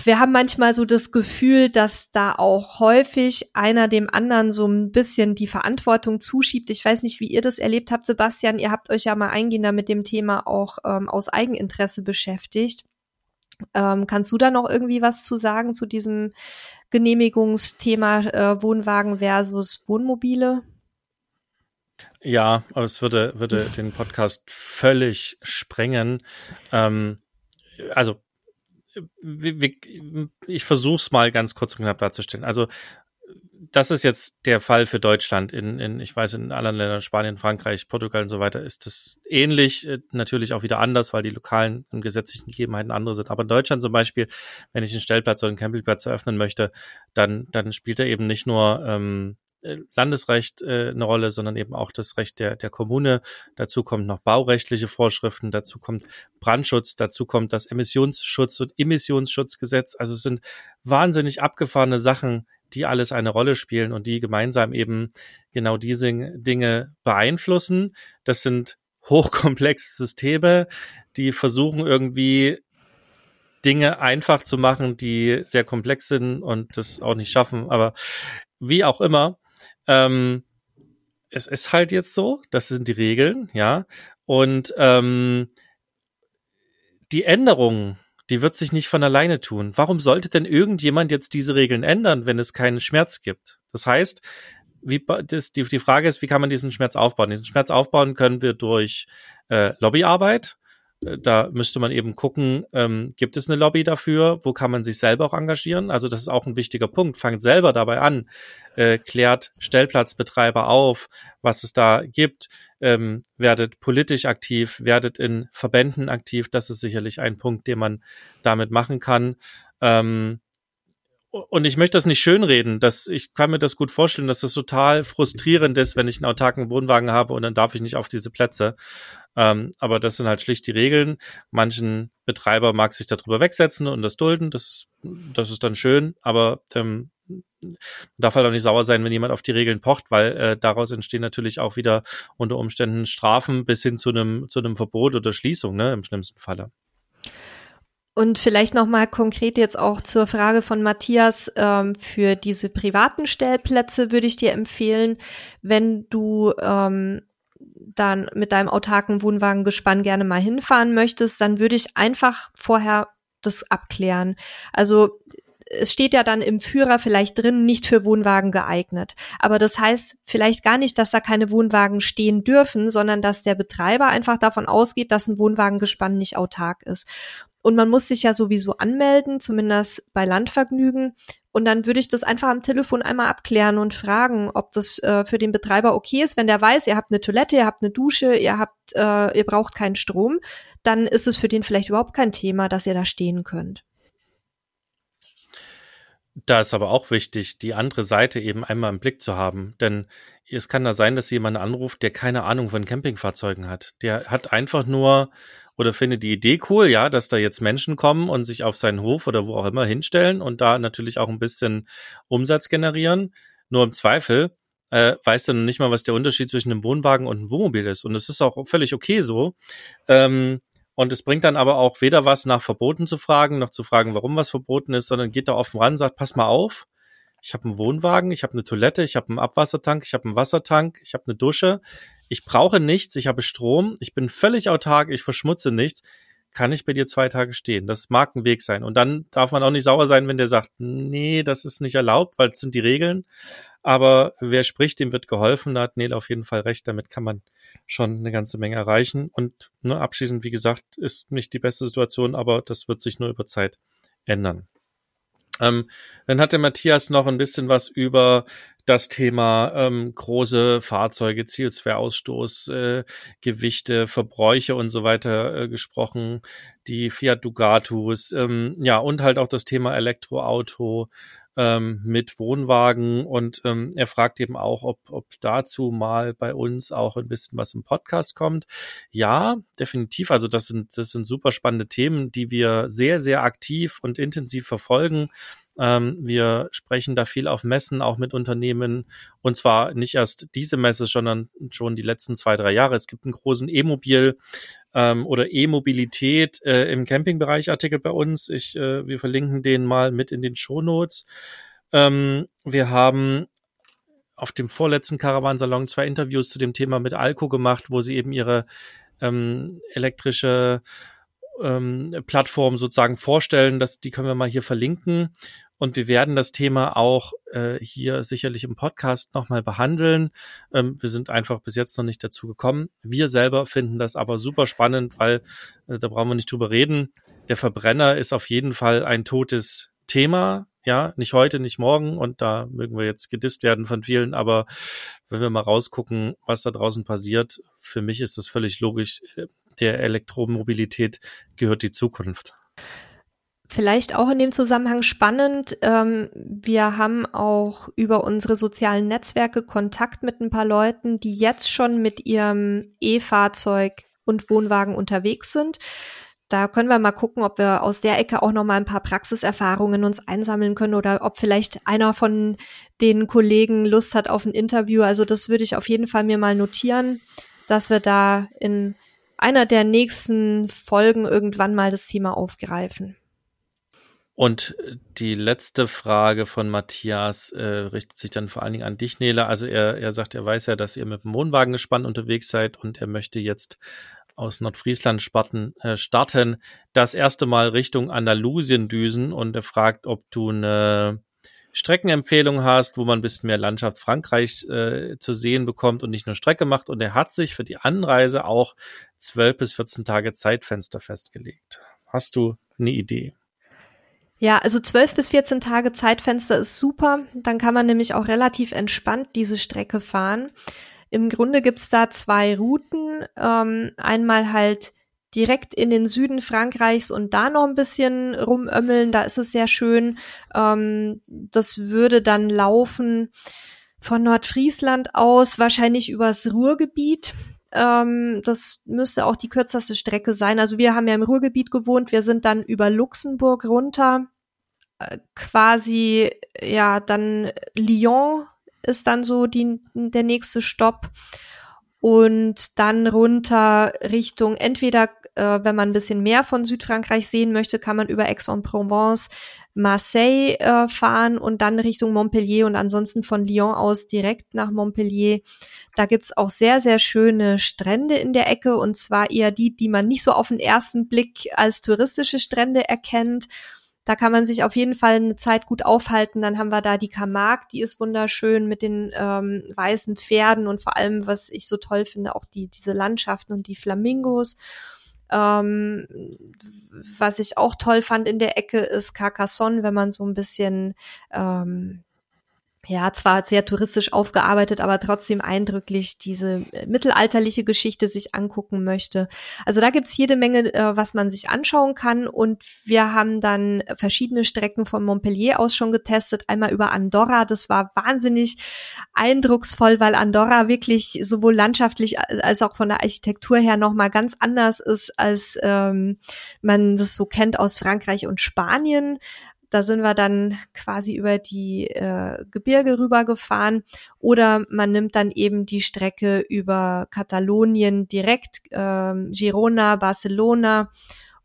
wir haben manchmal so das Gefühl, dass da auch häufig einer dem anderen so ein bisschen die Verantwortung zuschiebt. Ich weiß nicht, wie ihr das erlebt habt, Sebastian. Ihr habt euch ja mal eingehender mit dem Thema auch ähm, aus Eigeninteresse beschäftigt. Ähm, kannst du da noch irgendwie was zu sagen zu diesem Genehmigungsthema äh, Wohnwagen versus Wohnmobile? Ja, aber es würde, würde *laughs* den Podcast völlig sprengen. Ähm, also ich versuche es mal ganz kurz und knapp darzustellen. Also das ist jetzt der Fall für Deutschland. In, in, ich weiß, in anderen Ländern, Spanien, Frankreich, Portugal und so weiter, ist das ähnlich, äh, natürlich auch wieder anders, weil die lokalen und gesetzlichen Gegebenheiten andere sind. Aber in Deutschland zum Beispiel, wenn ich einen Stellplatz oder einen Campingplatz eröffnen möchte, dann, dann spielt er eben nicht nur ähm, äh, Landesrecht äh, eine Rolle, sondern eben auch das Recht der, der Kommune. Dazu kommt noch baurechtliche Vorschriften, dazu kommt Brandschutz, dazu kommt das Emissionsschutz- und Emissionsschutzgesetz. Also es sind wahnsinnig abgefahrene Sachen, die alles eine Rolle spielen und die gemeinsam eben genau diese Dinge beeinflussen. Das sind hochkomplexe Systeme, die versuchen irgendwie Dinge einfach zu machen, die sehr komplex sind und das auch nicht schaffen. Aber wie auch immer, ähm, es ist halt jetzt so, das sind die Regeln, ja. Und ähm, die Änderungen die wird sich nicht von alleine tun. Warum sollte denn irgendjemand jetzt diese Regeln ändern, wenn es keinen Schmerz gibt? Das heißt, wie, das, die, die Frage ist, wie kann man diesen Schmerz aufbauen? Diesen Schmerz aufbauen können wir durch äh, Lobbyarbeit, da müsste man eben gucken, ähm, gibt es eine Lobby dafür? Wo kann man sich selber auch engagieren? Also das ist auch ein wichtiger Punkt. Fangt selber dabei an, äh, klärt Stellplatzbetreiber auf, was es da gibt, ähm, werdet politisch aktiv, werdet in Verbänden aktiv. Das ist sicherlich ein Punkt, den man damit machen kann. Ähm, und ich möchte das nicht schönreden, dass ich kann mir das gut vorstellen, dass das total frustrierend ist, wenn ich einen autarken Wohnwagen habe und dann darf ich nicht auf diese Plätze. Ähm, aber das sind halt schlicht die Regeln. Manchen Betreiber mag sich darüber wegsetzen und das dulden. Das ist, das ist dann schön, aber ähm, darf halt auch nicht sauer sein, wenn jemand auf die Regeln pocht, weil äh, daraus entstehen natürlich auch wieder unter Umständen Strafen bis hin zu einem zu einem Verbot oder Schließung, ne, im schlimmsten Falle. Und vielleicht nochmal konkret jetzt auch zur Frage von Matthias. Ähm, für diese privaten Stellplätze würde ich dir empfehlen, wenn du ähm, dann mit deinem autarken Wohnwagengespann gerne mal hinfahren möchtest, dann würde ich einfach vorher das abklären. Also es steht ja dann im Führer vielleicht drin, nicht für Wohnwagen geeignet. Aber das heißt vielleicht gar nicht, dass da keine Wohnwagen stehen dürfen, sondern dass der Betreiber einfach davon ausgeht, dass ein Wohnwagengespann nicht autark ist. Und man muss sich ja sowieso anmelden, zumindest bei Landvergnügen. Und dann würde ich das einfach am Telefon einmal abklären und fragen, ob das äh, für den Betreiber okay ist. Wenn der weiß, ihr habt eine Toilette, ihr habt eine Dusche, ihr habt, äh, ihr braucht keinen Strom, dann ist es für den vielleicht überhaupt kein Thema, dass ihr da stehen könnt. Da ist aber auch wichtig, die andere Seite eben einmal im Blick zu haben. Denn es kann da sein, dass jemand anruft, der keine Ahnung von Campingfahrzeugen hat. Der hat einfach nur oder findet die Idee cool, ja, dass da jetzt Menschen kommen und sich auf seinen Hof oder wo auch immer hinstellen und da natürlich auch ein bisschen Umsatz generieren. Nur im Zweifel äh, weiß dann nicht mal, was der Unterschied zwischen einem Wohnwagen und einem Wohnmobil ist. Und es ist auch völlig okay so. Ähm, und es bringt dann aber auch weder was nach Verboten zu fragen, noch zu fragen, warum was verboten ist, sondern geht da offen ran, sagt, pass mal auf, ich habe einen Wohnwagen, ich habe eine Toilette, ich habe einen Abwassertank, ich habe einen Wassertank, ich habe eine Dusche, ich brauche nichts, ich habe Strom, ich bin völlig autark, ich verschmutze nichts, kann ich bei dir zwei Tage stehen. Das mag ein Weg sein. Und dann darf man auch nicht sauer sein, wenn der sagt, nee, das ist nicht erlaubt, weil es sind die Regeln. Aber wer spricht, dem wird geholfen. Da hat Nele auf jeden Fall recht. Damit kann man schon eine ganze Menge erreichen. Und nur ne, abschließend, wie gesagt, ist nicht die beste Situation, aber das wird sich nur über Zeit ändern. Ähm, dann hat der Matthias noch ein bisschen was über das Thema ähm, große Fahrzeuge, CO2-Ausstoß, äh, Gewichte, Verbräuche und so weiter äh, gesprochen, die Fiat Ducatus, ähm, ja, und halt auch das Thema Elektroauto, ähm, mit Wohnwagen und ähm, er fragt eben auch, ob, ob dazu mal bei uns auch ein bisschen was im Podcast kommt. Ja, definitiv. Also das sind, das sind super spannende Themen, die wir sehr, sehr aktiv und intensiv verfolgen. Ähm, wir sprechen da viel auf Messen, auch mit Unternehmen. Und zwar nicht erst diese Messe, sondern schon die letzten zwei, drei Jahre. Es gibt einen großen E-Mobil ähm, oder E-Mobilität äh, im Campingbereich Artikel bei uns. Ich, äh, wir verlinken den mal mit in den Shownotes. Ähm, wir haben auf dem vorletzten Caravansalon zwei Interviews zu dem Thema mit Alco gemacht, wo sie eben ihre ähm, elektrische ähm, Plattform sozusagen vorstellen. Das, die können wir mal hier verlinken. Und wir werden das Thema auch äh, hier sicherlich im Podcast nochmal behandeln. Ähm, wir sind einfach bis jetzt noch nicht dazu gekommen. Wir selber finden das aber super spannend, weil äh, da brauchen wir nicht drüber reden. Der Verbrenner ist auf jeden Fall ein totes Thema. Ja, nicht heute, nicht morgen. Und da mögen wir jetzt gedisst werden von vielen. Aber wenn wir mal rausgucken, was da draußen passiert, für mich ist das völlig logisch. Der Elektromobilität gehört die Zukunft. Vielleicht auch in dem Zusammenhang spannend. Ähm, wir haben auch über unsere sozialen Netzwerke Kontakt mit ein paar Leuten, die jetzt schon mit ihrem E-Fahrzeug und Wohnwagen unterwegs sind. Da können wir mal gucken, ob wir aus der Ecke auch noch mal ein paar Praxiserfahrungen uns einsammeln können oder ob vielleicht einer von den Kollegen Lust hat auf ein Interview. Also das würde ich auf jeden Fall mir mal notieren, dass wir da in einer der nächsten Folgen irgendwann mal das Thema aufgreifen. Und die letzte Frage von Matthias äh, richtet sich dann vor allen Dingen an dich, Nele. Also er, er sagt, er weiß ja, dass ihr mit dem Wohnwagen gespannt unterwegs seid und er möchte jetzt aus Nordfriesland starten, äh, starten das erste Mal Richtung Andalusien düsen und er fragt, ob du eine Streckenempfehlung hast, wo man ein bisschen mehr Landschaft Frankreich äh, zu sehen bekommt und nicht nur Strecke macht. Und er hat sich für die Anreise auch zwölf bis 14 Tage Zeitfenster festgelegt. Hast du eine Idee? Ja, also zwölf bis 14 Tage Zeitfenster ist super. Dann kann man nämlich auch relativ entspannt diese Strecke fahren. Im Grunde gibt's da zwei Routen. Ähm, einmal halt direkt in den Süden Frankreichs und da noch ein bisschen rumömmeln. Da ist es sehr schön. Ähm, das würde dann laufen von Nordfriesland aus, wahrscheinlich übers Ruhrgebiet. Ähm, das müsste auch die kürzeste Strecke sein. Also wir haben ja im Ruhrgebiet gewohnt. Wir sind dann über Luxemburg runter quasi, ja, dann Lyon ist dann so die, der nächste Stopp und dann runter Richtung entweder, äh, wenn man ein bisschen mehr von Südfrankreich sehen möchte, kann man über Aix-en-Provence Marseille äh, fahren und dann Richtung Montpellier und ansonsten von Lyon aus direkt nach Montpellier. Da gibt's auch sehr, sehr schöne Strände in der Ecke und zwar eher die, die man nicht so auf den ersten Blick als touristische Strände erkennt da kann man sich auf jeden Fall eine Zeit gut aufhalten. Dann haben wir da die Camargue, die ist wunderschön mit den ähm, weißen Pferden und vor allem, was ich so toll finde, auch die diese Landschaften und die Flamingos. Ähm, was ich auch toll fand in der Ecke ist Carcassonne, wenn man so ein bisschen ähm, ja, zwar sehr touristisch aufgearbeitet, aber trotzdem eindrücklich diese äh, mittelalterliche Geschichte sich angucken möchte. Also da gibt's jede Menge, äh, was man sich anschauen kann. Und wir haben dann verschiedene Strecken von Montpellier aus schon getestet. Einmal über Andorra. Das war wahnsinnig eindrucksvoll, weil Andorra wirklich sowohl landschaftlich als auch von der Architektur her nochmal ganz anders ist, als ähm, man das so kennt aus Frankreich und Spanien. Da sind wir dann quasi über die äh, Gebirge rübergefahren oder man nimmt dann eben die Strecke über Katalonien direkt, äh, Girona, Barcelona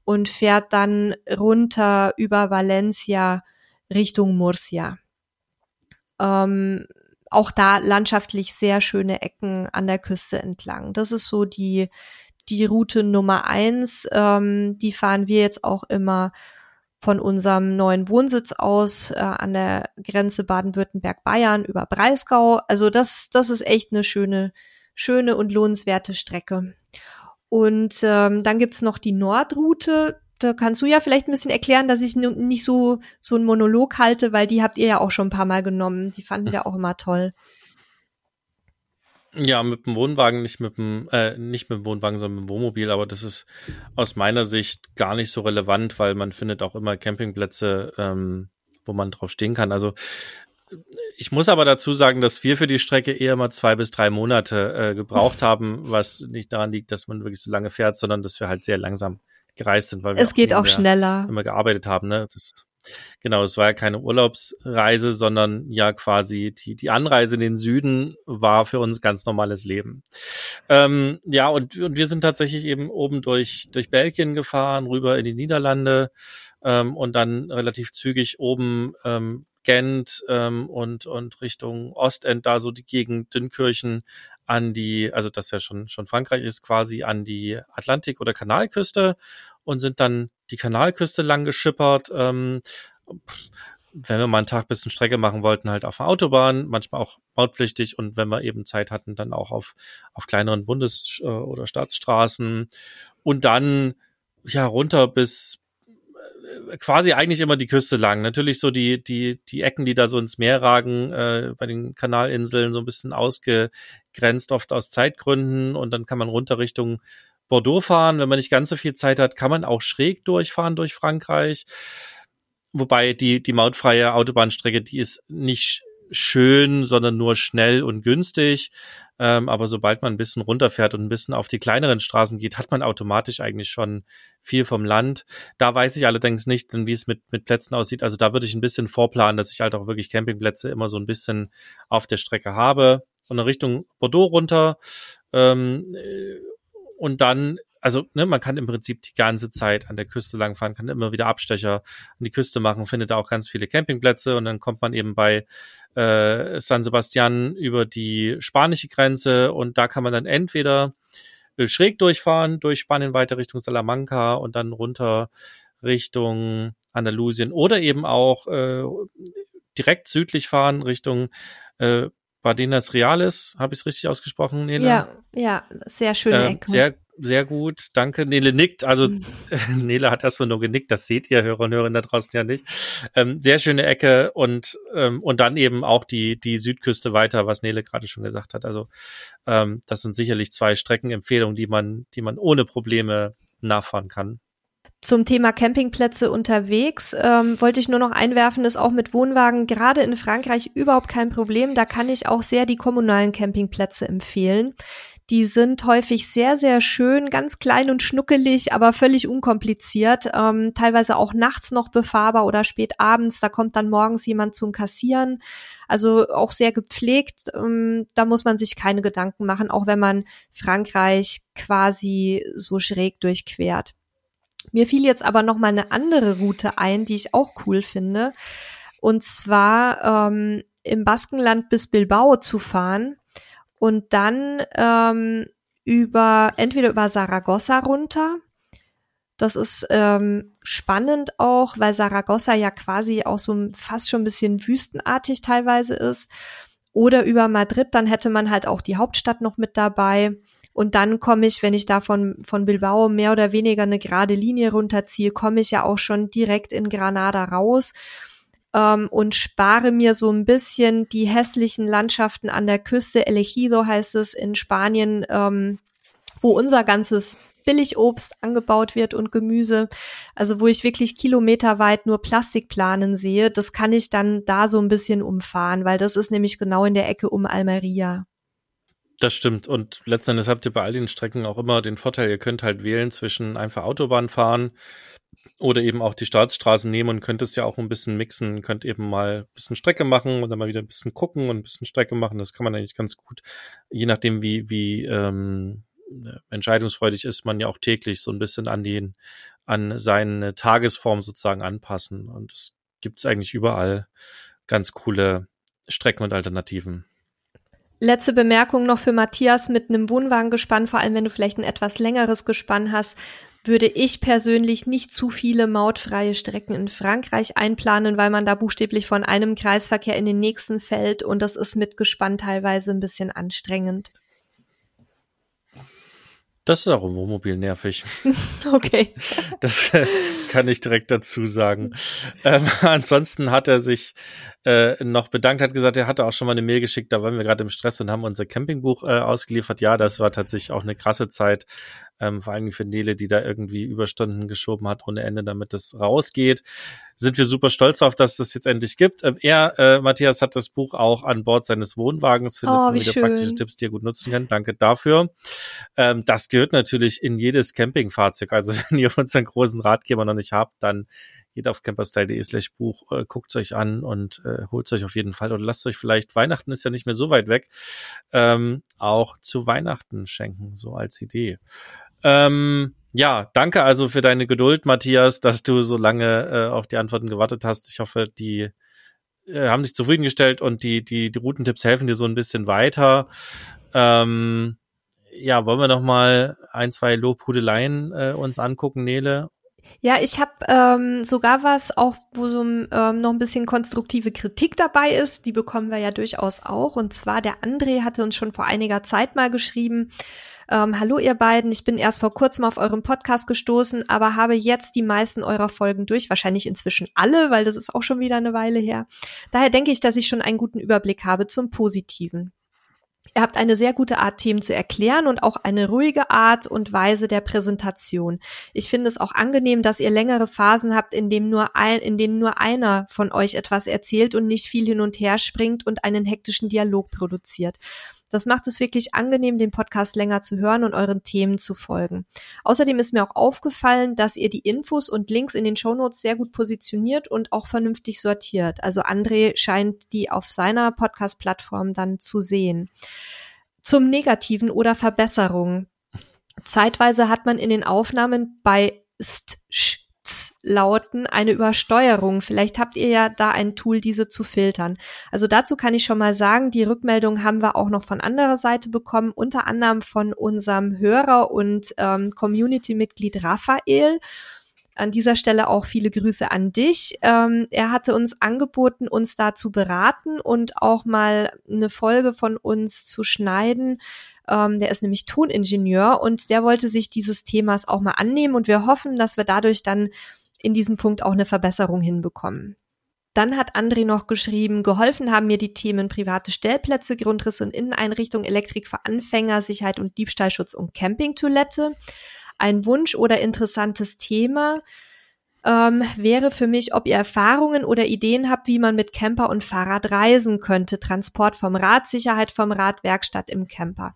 und fährt dann runter über Valencia Richtung Murcia. Ähm, auch da landschaftlich sehr schöne Ecken an der Küste entlang. Das ist so die, die Route Nummer eins. Ähm, die fahren wir jetzt auch immer von unserem neuen Wohnsitz aus äh, an der Grenze Baden-Württemberg-Bayern über Breisgau. Also das, das ist echt eine schöne, schöne und lohnenswerte Strecke. Und ähm, dann gibt's noch die Nordroute. da kannst du ja vielleicht ein bisschen erklären, dass ich nicht so, so einen Monolog halte, weil die habt ihr ja auch schon ein paar Mal genommen. Die fanden wir *laughs* auch immer toll. Ja, mit dem Wohnwagen, nicht mit dem, äh, nicht mit dem Wohnwagen, sondern mit dem Wohnmobil, aber das ist aus meiner Sicht gar nicht so relevant, weil man findet auch immer Campingplätze, ähm, wo man drauf stehen kann. Also ich muss aber dazu sagen, dass wir für die Strecke eher mal zwei bis drei Monate äh, gebraucht *laughs* haben, was nicht daran liegt, dass man wirklich so lange fährt, sondern dass wir halt sehr langsam gereist sind, weil wir es geht auch schneller immer gearbeitet haben. Ne? Das, genau, es war ja keine Urlaubsreise, sondern ja quasi die die Anreise in den Süden war für uns ganz normales Leben. Ähm, ja, und, und wir sind tatsächlich eben oben durch durch Belgien gefahren, rüber in die Niederlande ähm, und dann relativ zügig oben ähm, Gent ähm, und, und Richtung Ostend, da so die Gegend Dünnkirchen an die, also das ja schon, schon Frankreich ist, quasi an die Atlantik- oder Kanalküste und sind dann die Kanalküste lang geschippert. Ähm, wenn wir mal einen Tag bisschen Strecke machen wollten, halt auf der Autobahn, manchmal auch mautpflichtig und wenn wir eben Zeit hatten, dann auch auf, auf kleineren Bundes- äh, oder Staatsstraßen und dann ja runter bis quasi eigentlich immer die Küste lang. Natürlich so die, die, die Ecken, die da so ins Meer ragen, äh, bei den Kanalinseln so ein bisschen ausgegrenzt, oft aus Zeitgründen. Und dann kann man runter Richtung Bordeaux fahren. Wenn man nicht ganz so viel Zeit hat, kann man auch schräg durchfahren durch Frankreich. Wobei die, die mautfreie Autobahnstrecke, die ist nicht schön, sondern nur schnell und günstig. Ähm, aber sobald man ein bisschen runterfährt und ein bisschen auf die kleineren Straßen geht, hat man automatisch eigentlich schon viel vom Land. Da weiß ich allerdings nicht, wie es mit, mit Plätzen aussieht. Also da würde ich ein bisschen vorplanen, dass ich halt auch wirklich Campingplätze immer so ein bisschen auf der Strecke habe. Und in Richtung Bordeaux runter. Ähm, äh, und dann also ne, man kann im Prinzip die ganze Zeit an der Küste langfahren, kann immer wieder Abstecher an die Küste machen, findet auch ganz viele Campingplätze und dann kommt man eben bei äh, San Sebastian über die spanische Grenze und da kann man dann entweder äh, schräg durchfahren, durch Spanien weiter Richtung Salamanca und dann runter Richtung Andalusien oder eben auch äh, direkt südlich fahren Richtung äh, Bardenas Reales, habe ich es richtig ausgesprochen, Nele? Ja, ja, sehr schöne äh, Ecke. Sehr sehr gut. Danke. Nele nickt. Also mhm. *laughs* Nele hat erst so nur genickt. Das seht ihr Hörer und Hörerinnen da draußen ja nicht. Ähm, sehr schöne Ecke und ähm, und dann eben auch die die Südküste weiter, was Nele gerade schon gesagt hat. Also ähm, das sind sicherlich zwei Streckenempfehlungen, die man die man ohne Probleme nachfahren kann. Zum Thema Campingplätze unterwegs ähm, wollte ich nur noch einwerfen, ist auch mit Wohnwagen gerade in Frankreich überhaupt kein Problem. Da kann ich auch sehr die kommunalen Campingplätze empfehlen. Die sind häufig sehr, sehr schön, ganz klein und schnuckelig, aber völlig unkompliziert. Ähm, teilweise auch nachts noch befahrbar oder spät abends. Da kommt dann morgens jemand zum Kassieren. Also auch sehr gepflegt. Ähm, da muss man sich keine Gedanken machen, auch wenn man Frankreich quasi so schräg durchquert. Mir fiel jetzt aber noch mal eine andere Route ein, die ich auch cool finde. Und zwar ähm, im Baskenland bis Bilbao zu fahren und dann ähm, über entweder über Saragossa runter. Das ist ähm, spannend auch, weil Saragossa ja quasi auch so fast schon ein bisschen wüstenartig teilweise ist. Oder über Madrid, dann hätte man halt auch die Hauptstadt noch mit dabei. Und dann komme ich, wenn ich da von, von Bilbao mehr oder weniger eine gerade Linie runterziehe, komme ich ja auch schon direkt in Granada raus ähm, und spare mir so ein bisschen die hässlichen Landschaften an der Küste. Elegido heißt es in Spanien, ähm, wo unser ganzes Billigobst angebaut wird und Gemüse, also wo ich wirklich kilometerweit nur Plastikplanen sehe, das kann ich dann da so ein bisschen umfahren, weil das ist nämlich genau in der Ecke um Almeria. Das stimmt. Und letzten Endes habt ihr bei all den Strecken auch immer den Vorteil, ihr könnt halt wählen zwischen einfach Autobahn fahren oder eben auch die Staatsstraßen nehmen und könnt es ja auch ein bisschen mixen, könnt eben mal ein bisschen Strecke machen und dann mal wieder ein bisschen gucken und ein bisschen Strecke machen. Das kann man eigentlich ganz gut, je nachdem wie, wie ähm, entscheidungsfreudig ist man ja auch täglich so ein bisschen an den, an seine Tagesform sozusagen anpassen. Und es gibt eigentlich überall ganz coole Strecken und Alternativen. Letzte Bemerkung noch für Matthias mit einem Wohnwagengespann, vor allem wenn du vielleicht ein etwas längeres Gespann hast würde ich persönlich nicht zu viele mautfreie Strecken in Frankreich einplanen, weil man da buchstäblich von einem Kreisverkehr in den nächsten fällt und das ist mit Gespann teilweise ein bisschen anstrengend. Das ist auch im Wohnmobil nervig. *laughs* okay. Das äh, kann ich direkt dazu sagen. Ähm, *laughs* ansonsten hat er sich äh, noch bedankt, hat gesagt, er hatte auch schon mal eine Mail geschickt, da waren wir gerade im Stress und haben unser Campingbuch äh, ausgeliefert. Ja, das war tatsächlich auch eine krasse Zeit, ähm, vor allem für Nele, die da irgendwie Überstunden geschoben hat ohne Ende, damit es rausgeht. Sind wir super stolz auf, dass das jetzt endlich gibt. Ähm, er, äh, Matthias, hat das Buch auch an Bord seines Wohnwagens, findet Oh, wieder schön. praktische Tipps, die er gut nutzen kann. Danke dafür. Ähm, das gehört natürlich in jedes Campingfahrzeug. Also *laughs* wenn ihr unseren großen Ratgeber noch nicht habt, dann geht auf camperstyle.de slash Buch, äh, guckt euch an und äh, holt euch auf jeden Fall oder lasst euch vielleicht, Weihnachten ist ja nicht mehr so weit weg, ähm, auch zu Weihnachten schenken, so als Idee. Ähm, ja, danke also für deine Geduld, Matthias, dass du so lange äh, auf die Antworten gewartet hast. Ich hoffe, die äh, haben dich zufriedengestellt und die, die, die Routentipps helfen dir so ein bisschen weiter. Ähm, ja, wollen wir noch mal ein, zwei Lobhudeleien äh, uns angucken, Nele? Ja, ich habe ähm, sogar was, auch wo so ähm, noch ein bisschen konstruktive Kritik dabei ist. Die bekommen wir ja durchaus auch. Und zwar der André hatte uns schon vor einiger Zeit mal geschrieben. Ähm, Hallo ihr beiden, ich bin erst vor kurzem auf euren Podcast gestoßen, aber habe jetzt die meisten eurer Folgen durch, wahrscheinlich inzwischen alle, weil das ist auch schon wieder eine Weile her. Daher denke ich, dass ich schon einen guten Überblick habe zum Positiven. Ihr habt eine sehr gute Art, Themen zu erklären und auch eine ruhige Art und Weise der Präsentation. Ich finde es auch angenehm, dass ihr längere Phasen habt, in, dem nur ein, in denen nur einer von euch etwas erzählt und nicht viel hin und her springt und einen hektischen Dialog produziert. Das macht es wirklich angenehm, den Podcast länger zu hören und euren Themen zu folgen. Außerdem ist mir auch aufgefallen, dass ihr die Infos und Links in den Shownotes sehr gut positioniert und auch vernünftig sortiert. Also André scheint die auf seiner Podcast-Plattform dann zu sehen. Zum Negativen oder Verbesserungen. Zeitweise hat man in den Aufnahmen bei st, sch, Lauten eine Übersteuerung. Vielleicht habt ihr ja da ein Tool, diese zu filtern. Also dazu kann ich schon mal sagen, die Rückmeldung haben wir auch noch von anderer Seite bekommen, unter anderem von unserem Hörer und ähm, Community-Mitglied Raphael. An dieser Stelle auch viele Grüße an dich. Ähm, er hatte uns angeboten, uns da zu beraten und auch mal eine Folge von uns zu schneiden. Ähm, der ist nämlich Toningenieur und der wollte sich dieses Themas auch mal annehmen und wir hoffen, dass wir dadurch dann in diesem Punkt auch eine Verbesserung hinbekommen. Dann hat André noch geschrieben, geholfen haben mir die Themen private Stellplätze, Grundrisse und Inneneinrichtung, Elektrik für Anfänger, Sicherheit und Diebstahlschutz und Campingtoilette. Ein Wunsch oder interessantes Thema ähm, wäre für mich, ob ihr Erfahrungen oder Ideen habt, wie man mit Camper und Fahrrad reisen könnte. Transport vom Rad, Sicherheit vom Rad, Werkstatt im Camper.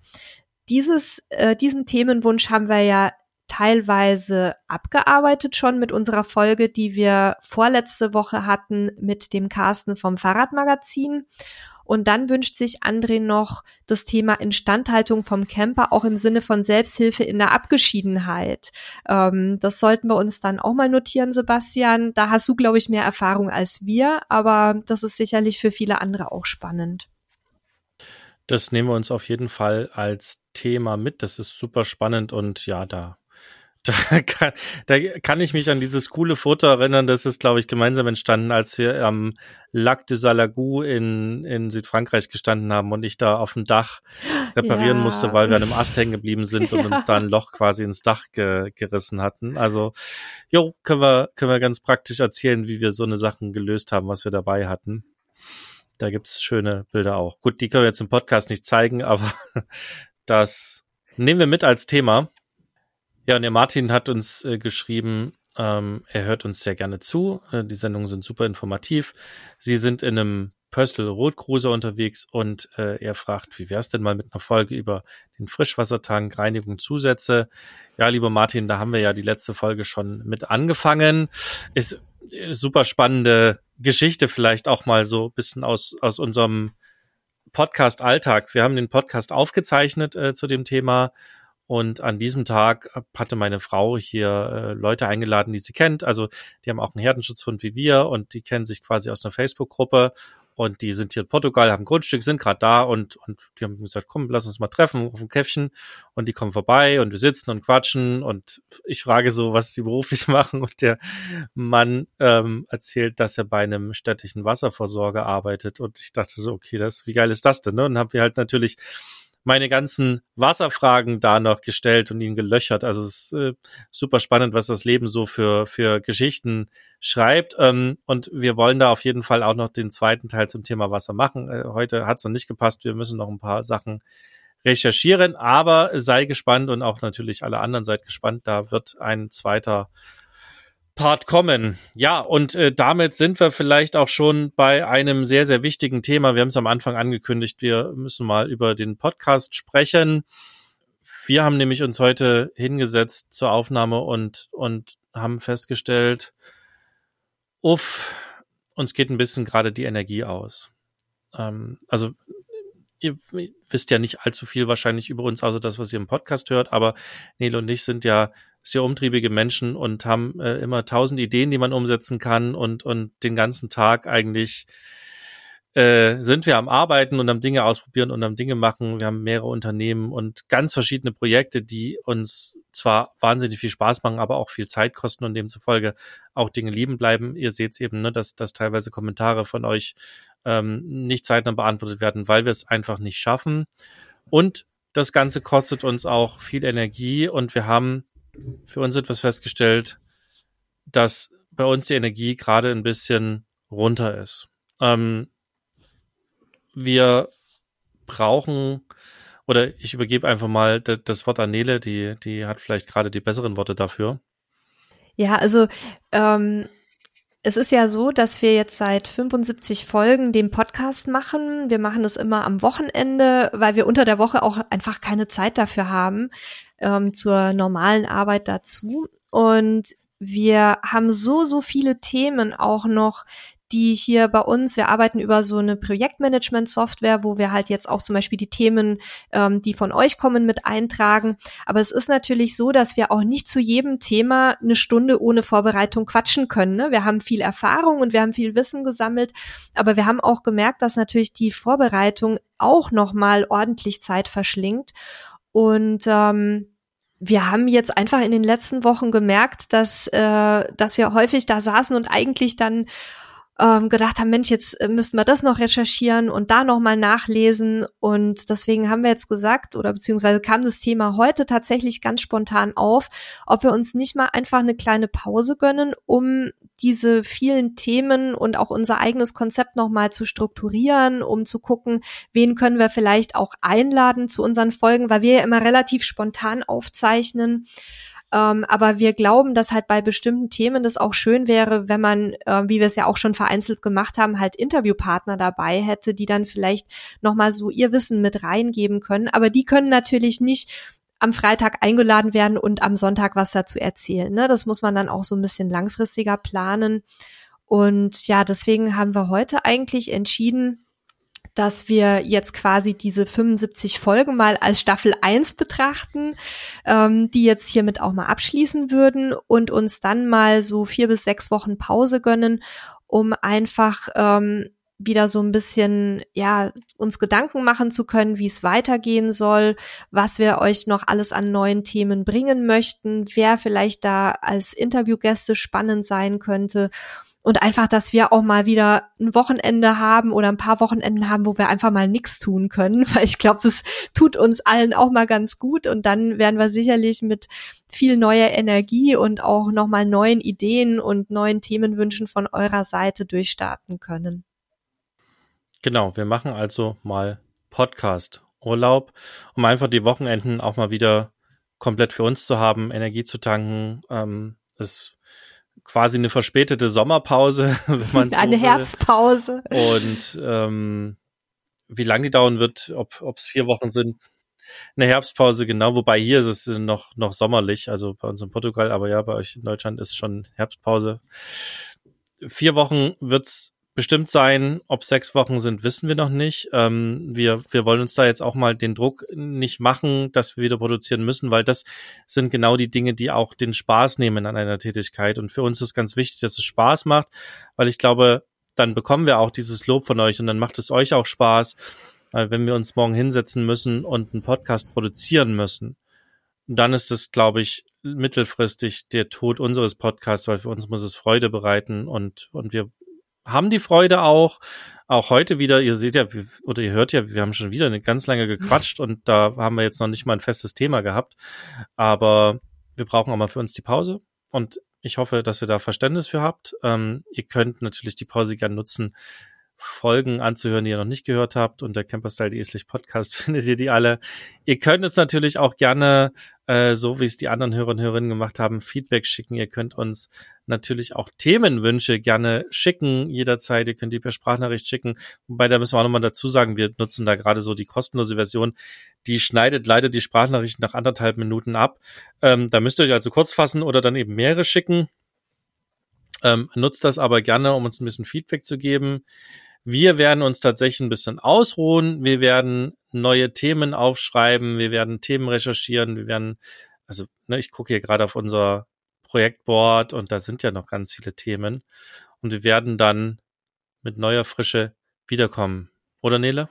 Dieses, äh, diesen Themenwunsch haben wir ja teilweise abgearbeitet schon mit unserer Folge, die wir vorletzte Woche hatten mit dem Carsten vom Fahrradmagazin. Und dann wünscht sich André noch das Thema Instandhaltung vom Camper auch im Sinne von Selbsthilfe in der Abgeschiedenheit. Ähm, das sollten wir uns dann auch mal notieren, Sebastian. Da hast du, glaube ich, mehr Erfahrung als wir, aber das ist sicherlich für viele andere auch spannend. Das nehmen wir uns auf jeden Fall als Thema mit. Das ist super spannend und ja, da *laughs* da kann, da kann ich mich an dieses coole Foto erinnern, das ist, glaube ich, gemeinsam entstanden, als wir am Lac de Salagou in, in Südfrankreich gestanden haben und ich da auf dem Dach reparieren Ja. musste, weil wir an einem Ast hängen geblieben *laughs* sind und Ja. uns da ein Loch quasi ins Dach ge gerissen hatten. Also, jo, können wir, können wir ganz praktisch erzählen, wie wir so eine Sachen gelöst haben, was wir dabei hatten. Da gibt's schöne Bilder auch. Gut, die können wir jetzt im Podcast nicht zeigen, aber *laughs* das nehmen wir mit als Thema. Ja, und der Martin hat uns äh, geschrieben, ähm, er hört uns sehr gerne zu. Äh, die Sendungen sind super informativ. Sie sind in einem Pöstl Rotcruiser unterwegs und äh, er fragt, wie wär's denn mal mit einer Folge über den Frischwassertank, Reinigung, Zusätze? Ja, lieber Martin, da haben wir ja die letzte Folge schon mit angefangen. Ist äh, super spannende Geschichte, vielleicht auch mal so bisschen aus, aus unserem Podcast-Alltag. Wir haben den Podcast aufgezeichnet äh, zu dem Thema und an diesem Tag hatte meine Frau hier äh, Leute eingeladen, die sie kennt. Also die haben auch einen Herdenschutzhund wie wir und die kennen sich quasi aus einer Facebook-Gruppe und die sind hier in Portugal, haben Grundstück, sind gerade da und, und die haben gesagt, komm, lass uns mal treffen auf ein Käffchen und die kommen vorbei und wir sitzen und quatschen und ich frage so, was sie beruflich *laughs* machen und der Mann ähm, erzählt, dass er bei einem städtischen Wasserversorger arbeitet und ich dachte so, okay, das, wie geil ist das denn? Ne? Und haben wir halt natürlich meine ganzen Wasserfragen da noch gestellt und ihn gelöchert. Also es ist äh, super spannend, was das Leben so für, für Geschichten schreibt. Ähm, und wir wollen da auf jeden Fall auch noch den zweiten Teil zum Thema Wasser machen. Äh, heute hat es noch nicht gepasst. Wir müssen noch ein paar Sachen recherchieren, aber sei gespannt und auch natürlich alle anderen seid gespannt. Da wird ein zweiter Part kommen. Ja, und äh, damit sind wir vielleicht auch schon bei einem sehr, sehr wichtigen Thema. Wir haben es am Anfang angekündigt, wir müssen mal über den Podcast sprechen. Wir haben nämlich uns heute hingesetzt zur Aufnahme und, und haben festgestellt, uff, uns geht ein bisschen gerade die Energie aus. Ähm, also ihr wisst ja nicht allzu viel wahrscheinlich über uns, außer das, was ihr im Podcast hört, aber Nele und ich sind ja sehr umtriebige Menschen und haben äh, immer tausend Ideen, die man umsetzen kann und, und den ganzen Tag eigentlich äh, sind wir am Arbeiten und am Dinge ausprobieren und am Dinge machen. Wir haben mehrere Unternehmen und ganz verschiedene Projekte, die uns zwar wahnsinnig viel Spaß machen, aber auch viel Zeit kosten und demzufolge auch Dinge lieben bleiben. Ihr seht eben, ne, dass, dass teilweise Kommentare von euch ähm, nicht zeitnah beantwortet werden, weil wir es einfach nicht schaffen. Und das Ganze kostet uns auch viel Energie und wir haben für uns etwas festgestellt, dass bei uns die Energie gerade ein bisschen runter ist. Ähm, wir brauchen, oder ich übergebe einfach mal das Wort an Nele, die, die hat vielleicht gerade die besseren Worte dafür. Ja, also ähm, es ist ja so, dass wir jetzt seit 75 Folgen den Podcast machen. Wir machen das immer am Wochenende, weil wir unter der Woche auch einfach keine Zeit dafür haben ähm, zur normalen Arbeit dazu. Und wir haben so, so viele Themen auch noch, die hier bei uns, wir arbeiten über so eine Projektmanagement-Software, wo wir halt jetzt auch zum Beispiel die Themen, ähm, die von euch kommen, mit eintragen. Aber es ist natürlich so, dass wir auch nicht zu jedem Thema eine Stunde ohne Vorbereitung quatschen können. Ne? Wir haben viel Erfahrung und wir haben viel Wissen gesammelt, aber wir haben auch gemerkt, dass natürlich die Vorbereitung auch nochmal ordentlich Zeit verschlingt. Und ähm, wir haben jetzt einfach in den letzten Wochen gemerkt, dass, äh, dass wir häufig da saßen und eigentlich dann ähm, gedacht haben, Mensch, jetzt äh, müssten wir das noch recherchieren und da nochmal nachlesen. Und deswegen haben wir jetzt gesagt, oder beziehungsweise kam das Thema heute tatsächlich ganz spontan auf, ob wir uns nicht mal einfach eine kleine Pause gönnen, um diese vielen Themen und auch unser eigenes Konzept nochmal zu strukturieren, um zu gucken, wen können wir vielleicht auch einladen zu unseren Folgen, weil wir ja immer relativ spontan aufzeichnen. Ähm, aber wir glauben, dass halt bei bestimmten Themen das auch schön wäre, wenn man, äh, wie wir es ja auch schon vereinzelt gemacht haben, halt Interviewpartner dabei hätte, die dann vielleicht nochmal so ihr Wissen mit reingeben können. Aber die können natürlich nicht am Freitag eingeladen werden und am Sonntag was dazu erzählen. Ne? Das muss man dann auch so ein bisschen langfristiger planen. Und ja, deswegen haben wir heute eigentlich entschieden, dass wir jetzt quasi diese 75 Folgen mal als Staffel 1 betrachten, ähm, die jetzt hiermit auch mal abschließen würden und uns dann mal so vier bis sechs Wochen Pause gönnen, um einfach ähm, wieder so ein bisschen, ja, uns Gedanken machen zu können, wie es weitergehen soll, was wir euch noch alles an neuen Themen bringen möchten, wer vielleicht da als Interviewgäste spannend sein könnte und einfach, dass wir auch mal wieder ein Wochenende haben oder ein paar Wochenenden haben, wo wir einfach mal nichts tun können, *laughs* weil ich glaube, das tut uns allen auch mal ganz gut und dann werden wir sicherlich mit viel neuer Energie und auch nochmal neuen Ideen und neuen Themenwünschen von eurer Seite durchstarten können. Genau, wir machen also mal Podcast Urlaub, um einfach die Wochenenden auch mal wieder komplett für uns zu haben, Energie zu tanken. Ähm, es quasi eine verspätete Sommerpause, *laughs* wenn man so Eine will. Herbstpause. Und ähm, wie lange die dauern wird, ob es vier Wochen sind. Eine Herbstpause, genau, wobei hier ist es noch, noch sommerlich, also bei uns in Portugal, aber ja, bei euch in Deutschland ist schon Herbstpause. Vier Wochen wird's bestimmt sein. Ob sechs Wochen sind, wissen wir noch nicht. Ähm, wir, wir wollen uns da jetzt auch mal den Druck nicht machen, dass wir wieder produzieren müssen, weil das sind genau die Dinge, die auch den Spaß nehmen an einer Tätigkeit. Und für uns ist ganz wichtig, dass es Spaß macht, weil ich glaube, dann bekommen wir auch dieses Lob von euch und dann macht es euch auch Spaß, weil wenn wir uns morgen hinsetzen müssen und einen Podcast produzieren müssen, dann ist es, glaube ich, mittelfristig der Tod unseres Podcasts, weil für uns muss es Freude bereiten und, und wir haben die Freude auch. Auch heute wieder, ihr seht ja, oder ihr hört ja, wir haben schon wieder eine ganz lange gequatscht und da haben wir jetzt noch nicht mal ein festes Thema gehabt. Aber wir brauchen auch mal für uns die Pause. Und ich hoffe, dass ihr da Verständnis für habt. Ähm, ihr könnt natürlich die Pause gerne nutzen, Folgen anzuhören, die ihr noch nicht gehört habt. Unter camperstyle.de slash podcast *laughs* findet ihr die alle. Ihr könnt uns natürlich auch gerne, äh, so wie es die anderen Hörer und Hörerinnen gemacht haben, Feedback schicken. Ihr könnt uns natürlich auch Themenwünsche gerne schicken, jederzeit. Ihr könnt die per Sprachnachricht schicken. Wobei, da müssen wir auch nochmal dazu sagen, wir nutzen da gerade so die kostenlose Version. Die schneidet leider die Sprachnachricht nach anderthalb Minuten ab. Ähm, da müsst ihr euch also kurz fassen oder dann eben mehrere schicken. Ähm, nutzt das aber gerne, um uns ein bisschen Feedback zu geben. Wir werden uns tatsächlich ein bisschen ausruhen. Wir werden neue Themen aufschreiben. Wir werden Themen recherchieren. Wir werden, also ne, ich gucke hier gerade auf unser Projektboard und da sind ja noch ganz viele Themen. Und wir werden dann mit neuer Frische wiederkommen. Oder Nele?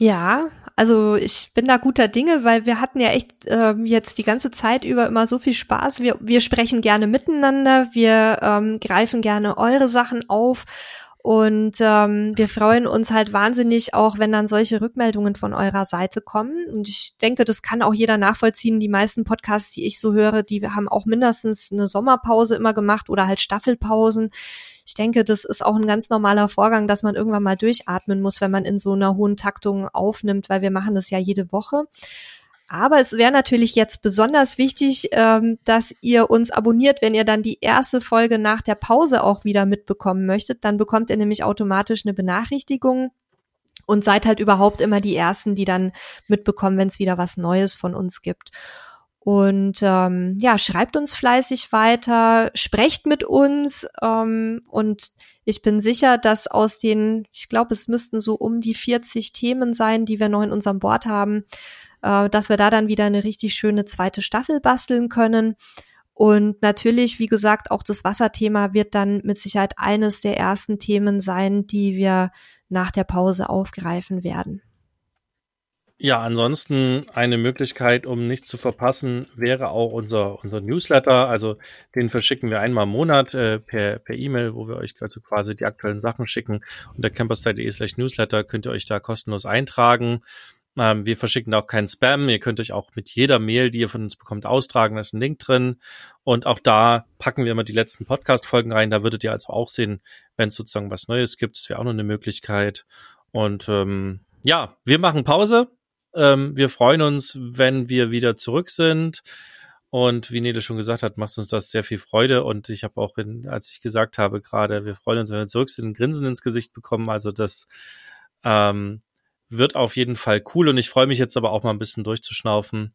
Ja, also ich bin da guter Dinge, weil wir hatten ja echt ähm, jetzt die ganze Zeit über immer so viel Spaß. Wir, wir sprechen gerne miteinander, wir ähm, greifen gerne eure Sachen auf und ähm, wir freuen uns halt wahnsinnig auch, wenn dann solche Rückmeldungen von eurer Seite kommen. Und ich denke, das kann auch jeder nachvollziehen. Die meisten Podcasts, die ich so höre, die haben auch mindestens eine Sommerpause immer gemacht oder halt Staffelpausen. Ich denke, das ist auch ein ganz normaler Vorgang, dass man irgendwann mal durchatmen muss, wenn man in so einer hohen Taktung aufnimmt, weil wir machen das ja jede Woche. Aber es wäre natürlich jetzt besonders wichtig, ähm, dass ihr uns abonniert, wenn ihr dann die erste Folge nach der Pause auch wieder mitbekommen möchtet. Dann bekommt ihr nämlich automatisch eine Benachrichtigung und seid halt überhaupt immer die Ersten, die dann mitbekommen, wenn es wieder was Neues von uns gibt. Und ähm, ja, schreibt uns fleißig weiter, sprecht mit uns ähm, und ich bin sicher, dass aus den, ich glaube, es müssten so um die 40 Themen sein, die wir noch in unserem Board haben, äh, dass wir da dann wieder eine richtig schöne zweite Staffel basteln können. Und natürlich, wie gesagt, auch das Wasserthema wird dann mit Sicherheit eines der ersten Themen sein, die wir nach der Pause aufgreifen werden. Ja, ansonsten eine Möglichkeit, um nichts zu verpassen, wäre auch unser, unser Newsletter. Also den verschicken wir einmal im Monat äh, per per E-Mail, wo wir euch also quasi die aktuellen Sachen schicken. Unter camperstyle.de slash Newsletter könnt ihr euch da kostenlos eintragen. Ähm, wir verschicken auch keinen Spam. Ihr könnt euch auch mit jeder Mail, die ihr von uns bekommt, austragen. Da ist ein Link drin. Und auch da packen wir immer die letzten Podcast-Folgen rein. Da würdet ihr also auch sehen, wenn es sozusagen was Neues gibt. Das wäre auch noch eine Möglichkeit. Und ähm, ja, wir machen Pause. Ähm, wir freuen uns, wenn wir wieder zurück sind. Und wie Nele schon gesagt hat, macht uns das sehr viel Freude. Und ich habe auch, in, als ich gesagt habe gerade, wir freuen uns, wenn wir zurück sind, ein Grinsen ins Gesicht bekommen. Also das ähm, wird auf jeden Fall cool und ich freue mich jetzt aber auch mal ein bisschen durchzuschnaufen.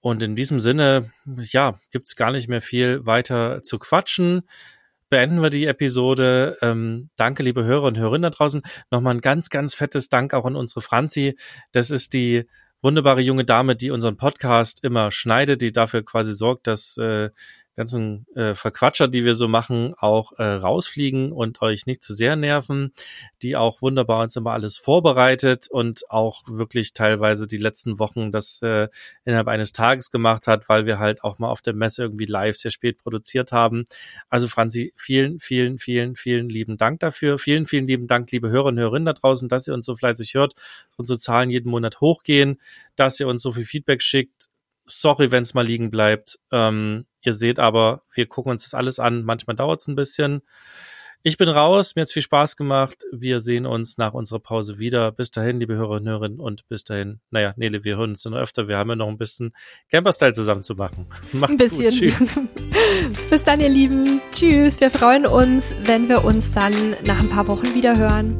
Und in diesem Sinne, ja, gibt's gar nicht mehr viel weiter zu quatschen. Beenden wir die Episode. Ähm, danke, liebe Hörer und Hörerinnen da draußen. Nochmal ein ganz, ganz fettes Dank auch an unsere Franzi. Das ist die wunderbare junge Dame, die unseren Podcast immer schneidet, die dafür quasi sorgt, dass äh, ganzen äh, Verquatscher, die wir so machen, auch äh, rausfliegen und euch nicht zu sehr nerven, die auch wunderbar uns immer alles vorbereitet und auch wirklich teilweise die letzten Wochen das äh, innerhalb eines Tages gemacht hat, weil wir halt auch mal auf der Messe irgendwie live sehr spät produziert haben. Also Franzi, vielen, vielen, vielen, vielen lieben Dank dafür. Vielen, vielen lieben Dank, liebe Hörer und Hörerinnen da draußen, dass ihr uns so fleißig hört, unsere Zahlen jeden Monat hochgehen, dass ihr uns so viel Feedback schickt, sorry, wenn es mal liegen bleibt. Ähm, ihr seht aber, wir gucken uns das alles an. Manchmal dauert es ein bisschen. Ich bin raus, mir hat's viel Spaß gemacht. Wir sehen uns nach unserer Pause wieder. Bis dahin, liebe Hörer und Hörerinnen, und bis dahin, naja, Nele, wir hören uns noch öfter. Wir haben ja noch ein bisschen Camper-Style zusammen zu machen. *laughs* Macht's ein bisschen. gut. Tschüss. *laughs* bis dann, ihr Lieben. Tschüss. Wir freuen uns, wenn wir uns dann nach ein paar Wochen wieder hören.